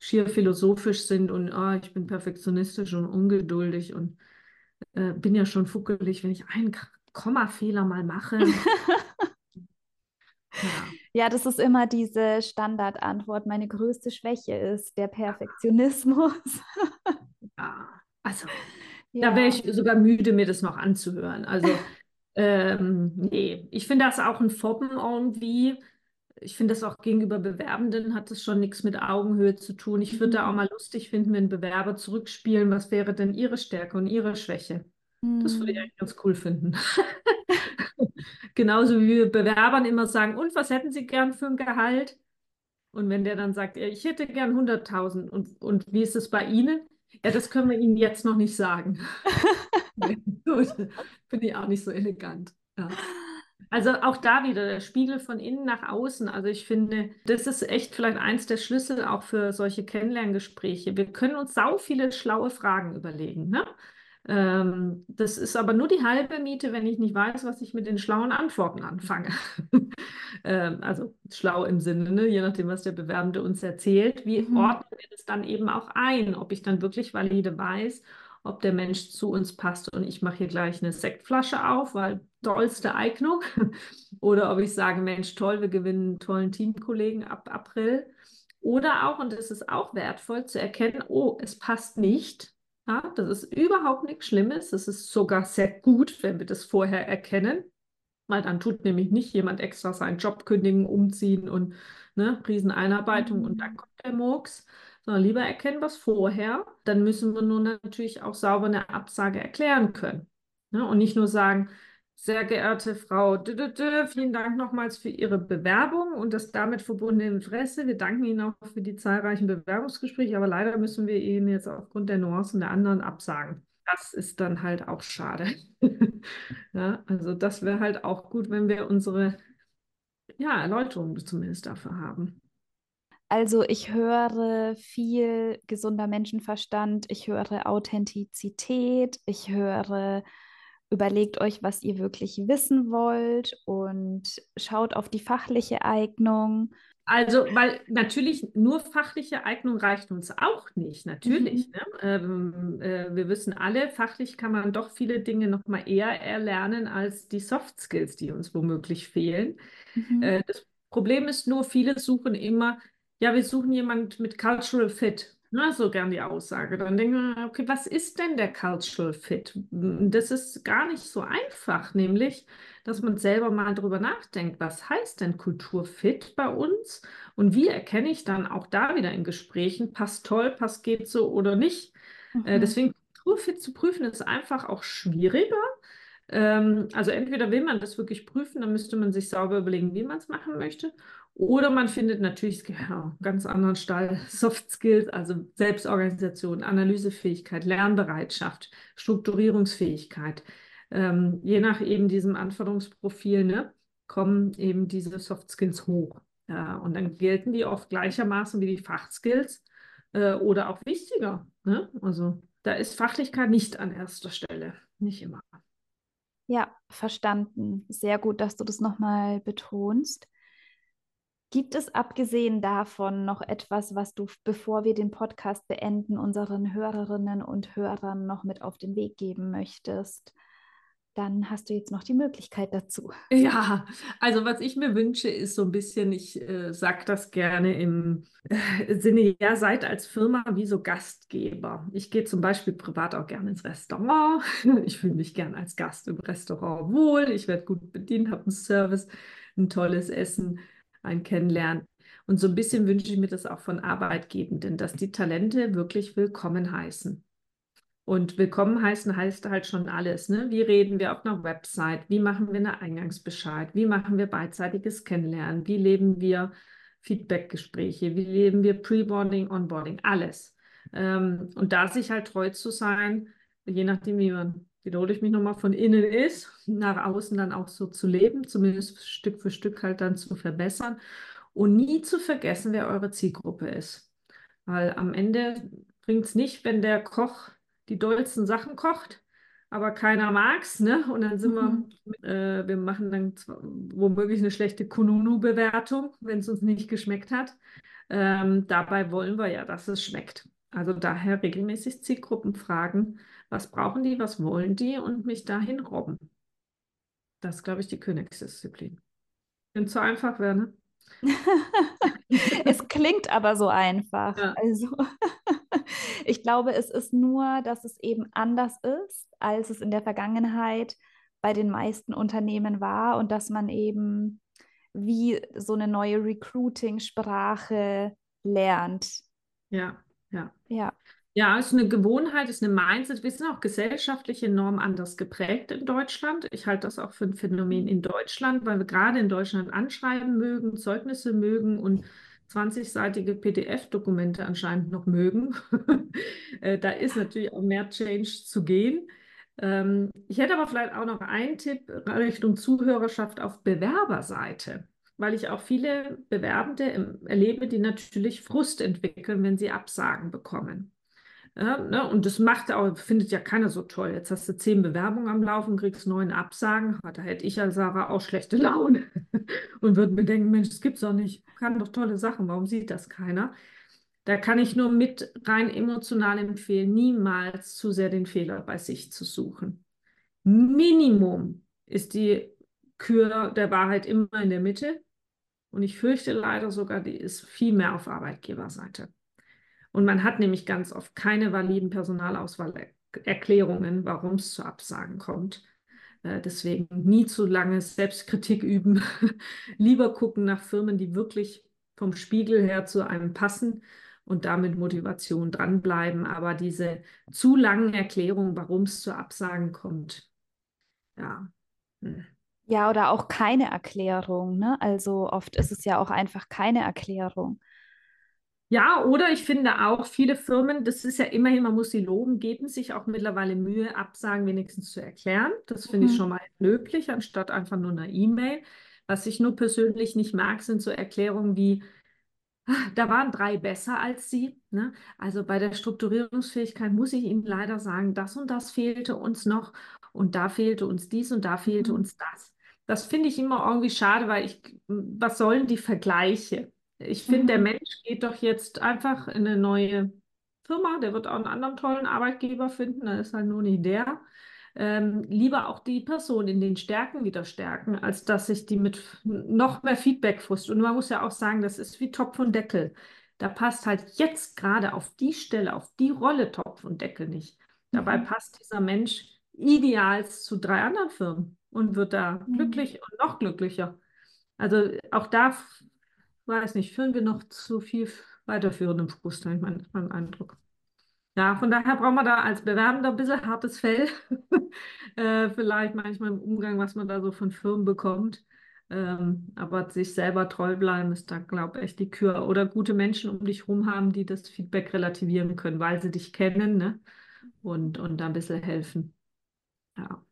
Speaker 2: schier philosophisch sind und oh, ich bin perfektionistisch und ungeduldig und äh, bin ja schon fuckelig, wenn ich einen Kommafehler mal mache. [LAUGHS]
Speaker 1: Ja. ja, das ist immer diese Standardantwort. Meine größte Schwäche ist der Perfektionismus.
Speaker 2: ja, also [LAUGHS] ja. da wäre ich sogar müde, mir das noch anzuhören. Also, ähm, nee, ich finde das auch ein Foppen irgendwie. Ich finde das auch gegenüber Bewerbenden hat das schon nichts mit Augenhöhe zu tun. Ich würde mhm. da auch mal lustig finden, wenn Bewerber zurückspielen, was wäre denn ihre Stärke und ihre Schwäche. Mhm. Das würde ich mhm. eigentlich ganz cool finden. [LAUGHS] Genauso wie wir Bewerbern immer sagen, und was hätten Sie gern für ein Gehalt? Und wenn der dann sagt, ich hätte gern 100.000 und, und wie ist es bei Ihnen? Ja, das können wir Ihnen jetzt noch nicht sagen. [LAUGHS] Finde ich auch nicht so elegant. Ja. Also auch da wieder der Spiegel von innen nach außen. Also ich finde, das ist echt vielleicht eins der Schlüssel auch für solche Kennenlerngespräche. Wir können uns sau viele schlaue Fragen überlegen. Ne? Ähm, das ist aber nur die halbe Miete, wenn ich nicht weiß, was ich mit den schlauen Antworten anfange. [LAUGHS] ähm, also schlau im Sinne, ne? je nachdem, was der Bewerbende uns erzählt. Wie mhm. ordnen wir das dann eben auch ein? Ob ich dann wirklich valide weiß, ob der Mensch zu uns passt und ich mache hier gleich eine Sektflasche auf, weil tollste Eignung. [LAUGHS] Oder ob ich sage, Mensch, toll, wir gewinnen einen tollen Teamkollegen ab April. Oder auch, und es ist auch wertvoll zu erkennen, oh, es passt nicht ja, das ist überhaupt nichts Schlimmes. Es ist sogar sehr gut, wenn wir das vorher erkennen, weil dann tut nämlich nicht jemand extra seinen Job kündigen, umziehen und ne, Rieseneinarbeitung und dann mhm. kommt der Murks, sondern lieber erkennen wir es vorher. Dann müssen wir nur natürlich auch sauber eine Absage erklären können. Ne? Und nicht nur sagen, sehr geehrte Frau, vielen Dank nochmals für Ihre Bewerbung und das damit verbundene Interesse. Wir danken Ihnen auch für die zahlreichen Bewerbungsgespräche, aber leider müssen wir Ihnen jetzt aufgrund der Nuancen der anderen absagen. Das ist dann halt auch schade. [LAUGHS] ja, also das wäre halt auch gut, wenn wir unsere ja, Erläuterung zumindest dafür haben.
Speaker 1: Also ich höre viel gesunder Menschenverstand, ich höre Authentizität, ich höre, überlegt euch, was ihr wirklich wissen wollt und schaut auf die fachliche Eignung.
Speaker 2: Also, weil natürlich nur fachliche Eignung reicht uns auch nicht, natürlich.
Speaker 1: Mhm.
Speaker 2: Ne? Ähm, äh, wir wissen alle, fachlich kann man doch viele Dinge noch mal eher erlernen als die Soft Skills, die uns womöglich fehlen.
Speaker 1: Mhm.
Speaker 2: Äh, das Problem ist nur, viele suchen immer ja, wir suchen jemand mit Cultural Fit. Na, so gern die Aussage. Dann denken wir, okay, was ist denn der Cultural Fit? Das ist gar nicht so einfach, nämlich, dass man selber mal drüber nachdenkt, was heißt denn Kulturfit bei uns? Und wie erkenne ich dann auch da wieder in Gesprächen, passt toll, passt geht so oder nicht? Äh,
Speaker 1: Mhm.
Speaker 2: deswegen Kulturfit zu prüfen ist einfach auch schwieriger. Ähm, also entweder will man das wirklich prüfen, dann müsste man sich sauber überlegen, wie man es machen möchte. Oder man findet natürlich ja, [LAUGHS] einen ganz anderen Stall, Soft Skills, also Selbstorganisation, Analysefähigkeit, Lernbereitschaft, Strukturierungsfähigkeit. Ähm, je nach eben diesem Anforderungsprofil ne, kommen eben diese Soft Skills hoch. Ja, und dann gelten die oft gleichermaßen wie die Fachskills äh, oder auch wichtiger. Ne? Also da ist Fachlichkeit nicht an erster Stelle, nicht immer.
Speaker 1: Ja, verstanden. Sehr gut, dass du das nochmal betonst. Gibt es abgesehen davon noch etwas, was du, bevor wir den Podcast beenden, unseren Hörerinnen und Hörern noch mit auf den Weg geben möchtest? Dann hast du jetzt noch die Möglichkeit dazu.
Speaker 2: Ja, also was ich mir wünsche, ist so ein bisschen, ich äh, sage das gerne im äh, Sinne, ja, seid als Firma wie so Gastgeber. Ich gehe zum Beispiel privat auch gerne ins Restaurant. [LAUGHS] Ich fühle mich gern als Gast im Restaurant wohl. Ich werde gut bedient, habe einen Service, ein tolles Essen, ein Kennenlernen. Und so ein bisschen wünsche ich mir das auch von Arbeitgebenden, dass die Talente wirklich willkommen heißen. Und willkommen heißen heißt halt schon alles. Ne? Wie reden wir auf einer Website? Wie machen wir eine Eingangsbescheid? Wie machen wir beidseitiges Kennenlernen? Wie leben wir Feedbackgespräche? Wie leben wir Preboarding, Onboarding? Alles. Ähm, und da sich halt treu zu sein, je nachdem, wie man, wiederhole ich mich nochmal, von innen ist, nach außen dann auch so zu leben, zumindest Stück für Stück halt dann zu verbessern und nie zu vergessen, wer eure Zielgruppe ist. Weil am Ende bringt es nicht, wenn der Koch die dollsten Sachen kocht, aber keiner mag's, ne? Und dann sind
Speaker 1: Mhm.
Speaker 2: wir, äh, wir machen dann womöglich eine schlechte Kununu-Bewertung, wenn es uns nicht geschmeckt hat. Ähm, dabei wollen wir ja, dass es schmeckt. Also daher regelmäßig Zielgruppen fragen, was brauchen die, was wollen die und mich dahin robben. Das ist, glaube ich, die Königsdisziplin. Wenn es so einfach wäre, ne? [LAUGHS]
Speaker 1: Es klingt aber so einfach.
Speaker 2: Ja.
Speaker 1: Also [LAUGHS] ich glaube, es ist nur, dass es eben anders ist, als es in der Vergangenheit bei den meisten Unternehmen war und dass man eben wie so eine neue Recruiting-Sprache lernt.
Speaker 2: Ja, ja.
Speaker 1: Ja.
Speaker 2: Ja, es ist eine Gewohnheit, es ist eine Mindset. Wir sind auch gesellschaftlich enorm anders geprägt in Deutschland. Ich halte das auch für ein Phänomen in Deutschland, weil wir gerade in Deutschland anschreiben mögen, Zeugnisse mögen und 20-seitige PDF-Dokumente anscheinend noch mögen. [LAUGHS] Äh, Da ist natürlich auch mehr Change zu gehen. Ähm, Ich hätte aber vielleicht auch noch einen Tipp Richtung Zuhörerschaft auf Bewerberseite, weil ich auch viele Bewerbende erlebe, die natürlich Frust entwickeln, wenn sie Absagen bekommen. Ja, ne? Und das macht auch, findet ja keiner so toll. Jetzt hast du zehn Bewerbungen am Laufen, kriegst neun Absagen. Da hätte ich als Sarah auch schlechte Laune [LAUGHS] und würde mir denken, Mensch, das gibt's doch nicht. Kann doch tolle Sachen, warum sieht das keiner? Da kann ich nur mit rein emotional empfehlen, niemals zu sehr den Fehler bei sich zu suchen. Minimum ist die Kür der Wahrheit immer in der Mitte. Und ich fürchte leider sogar, die ist viel mehr auf Arbeitgeberseite. Und man hat nämlich ganz oft keine validen Personalauswahlerklärungen, warum es zu Absagen kommt. Äh, deswegen nie zu lange Selbstkritik üben. [LAUGHS] Lieber gucken nach Firmen, die wirklich vom Spiegel her zu einem passen und damit Motivation dranbleiben. Aber diese zu langen Erklärungen, warum es zu Absagen kommt, ja. Hm.
Speaker 1: Ja, oder auch keine Erklärung, ne? Also oft ist es ja auch einfach keine Erklärung.
Speaker 2: Ja, oder ich finde auch, viele Firmen, das ist ja immerhin, man muss sie loben, geben sich auch mittlerweile Mühe, Absagen wenigstens zu erklären. Das finde ich
Speaker 1: Mhm.
Speaker 2: schon mal löblich, anstatt einfach nur eine E-Mail. Was ich nur persönlich nicht mag, sind so Erklärungen wie, Da waren drei besser als sie. Ne? Also bei der Strukturierungsfähigkeit muss ich Ihnen leider sagen, das und das fehlte uns noch und da fehlte uns dies und da fehlte
Speaker 1: Mhm.
Speaker 2: uns das. Das finde ich immer irgendwie schade, weil ich, was sollen die Vergleiche? Ich finde, der
Speaker 1: Mhm.
Speaker 2: Mensch geht doch jetzt einfach in eine neue Firma, der wird auch einen anderen tollen Arbeitgeber finden, da ist halt nur nicht der. Ähm, lieber auch die Person in den Stärken wieder stärken, als dass sich die mit noch mehr Feedback frust. Und man muss ja auch sagen, das ist wie Topf und Deckel. Da passt halt jetzt gerade auf die Stelle, auf die Rolle Topf und Deckel nicht. Dabei
Speaker 1: Mhm.
Speaker 2: passt dieser Mensch ideal zu drei anderen Firmen und wird da
Speaker 1: Mhm.
Speaker 2: glücklich und noch glücklicher. Also auch da, weiß nicht, führen wir noch zu viel weiterführenden Frust, habe ich meinen mein Eindruck. Ja, von daher braucht man da als Bewerbender ein bisschen hartes Fell. [LAUGHS] äh, vielleicht manchmal im Umgang, was man da so von Firmen bekommt. Ähm, aber sich selber treu bleiben ist da, glaube ich, echt die Kür. Oder gute Menschen um dich herum haben, die das Feedback relativieren können, weil sie dich kennen, ne? Und, und da ein bisschen helfen. Ja.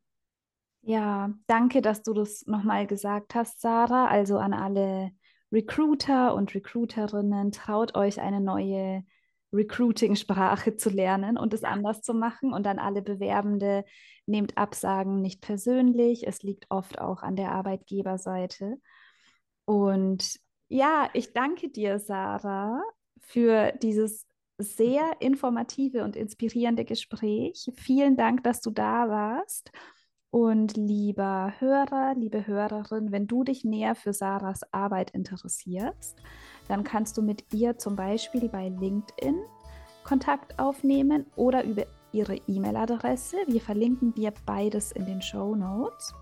Speaker 1: Ja, danke, dass du das nochmal gesagt hast, Sarah. Also an alle Recruiter und Recruiterinnen, traut euch eine neue Recruiting-Sprache zu lernen und es anders zu machen. Und an alle Bewerbende, nehmt Absagen nicht persönlich. Es liegt oft auch an der Arbeitgeberseite. Und ja, ich danke dir, Sarah, für dieses sehr informative und inspirierende Gespräch. Vielen Dank, dass du da warst. Und lieber Hörer, liebe Hörerin, wenn du dich näher für Sarahs Arbeit interessierst, dann kannst du mit ihr zum Beispiel bei LinkedIn Kontakt aufnehmen oder über ihre E-Mail-Adresse. Wir verlinken dir beides in den Show Notes.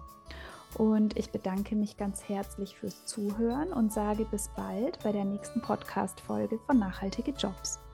Speaker 1: Und ich bedanke mich ganz herzlich fürs Zuhören und sage bis bald bei der nächsten Podcast-Folge von Nachhaltige Jobs.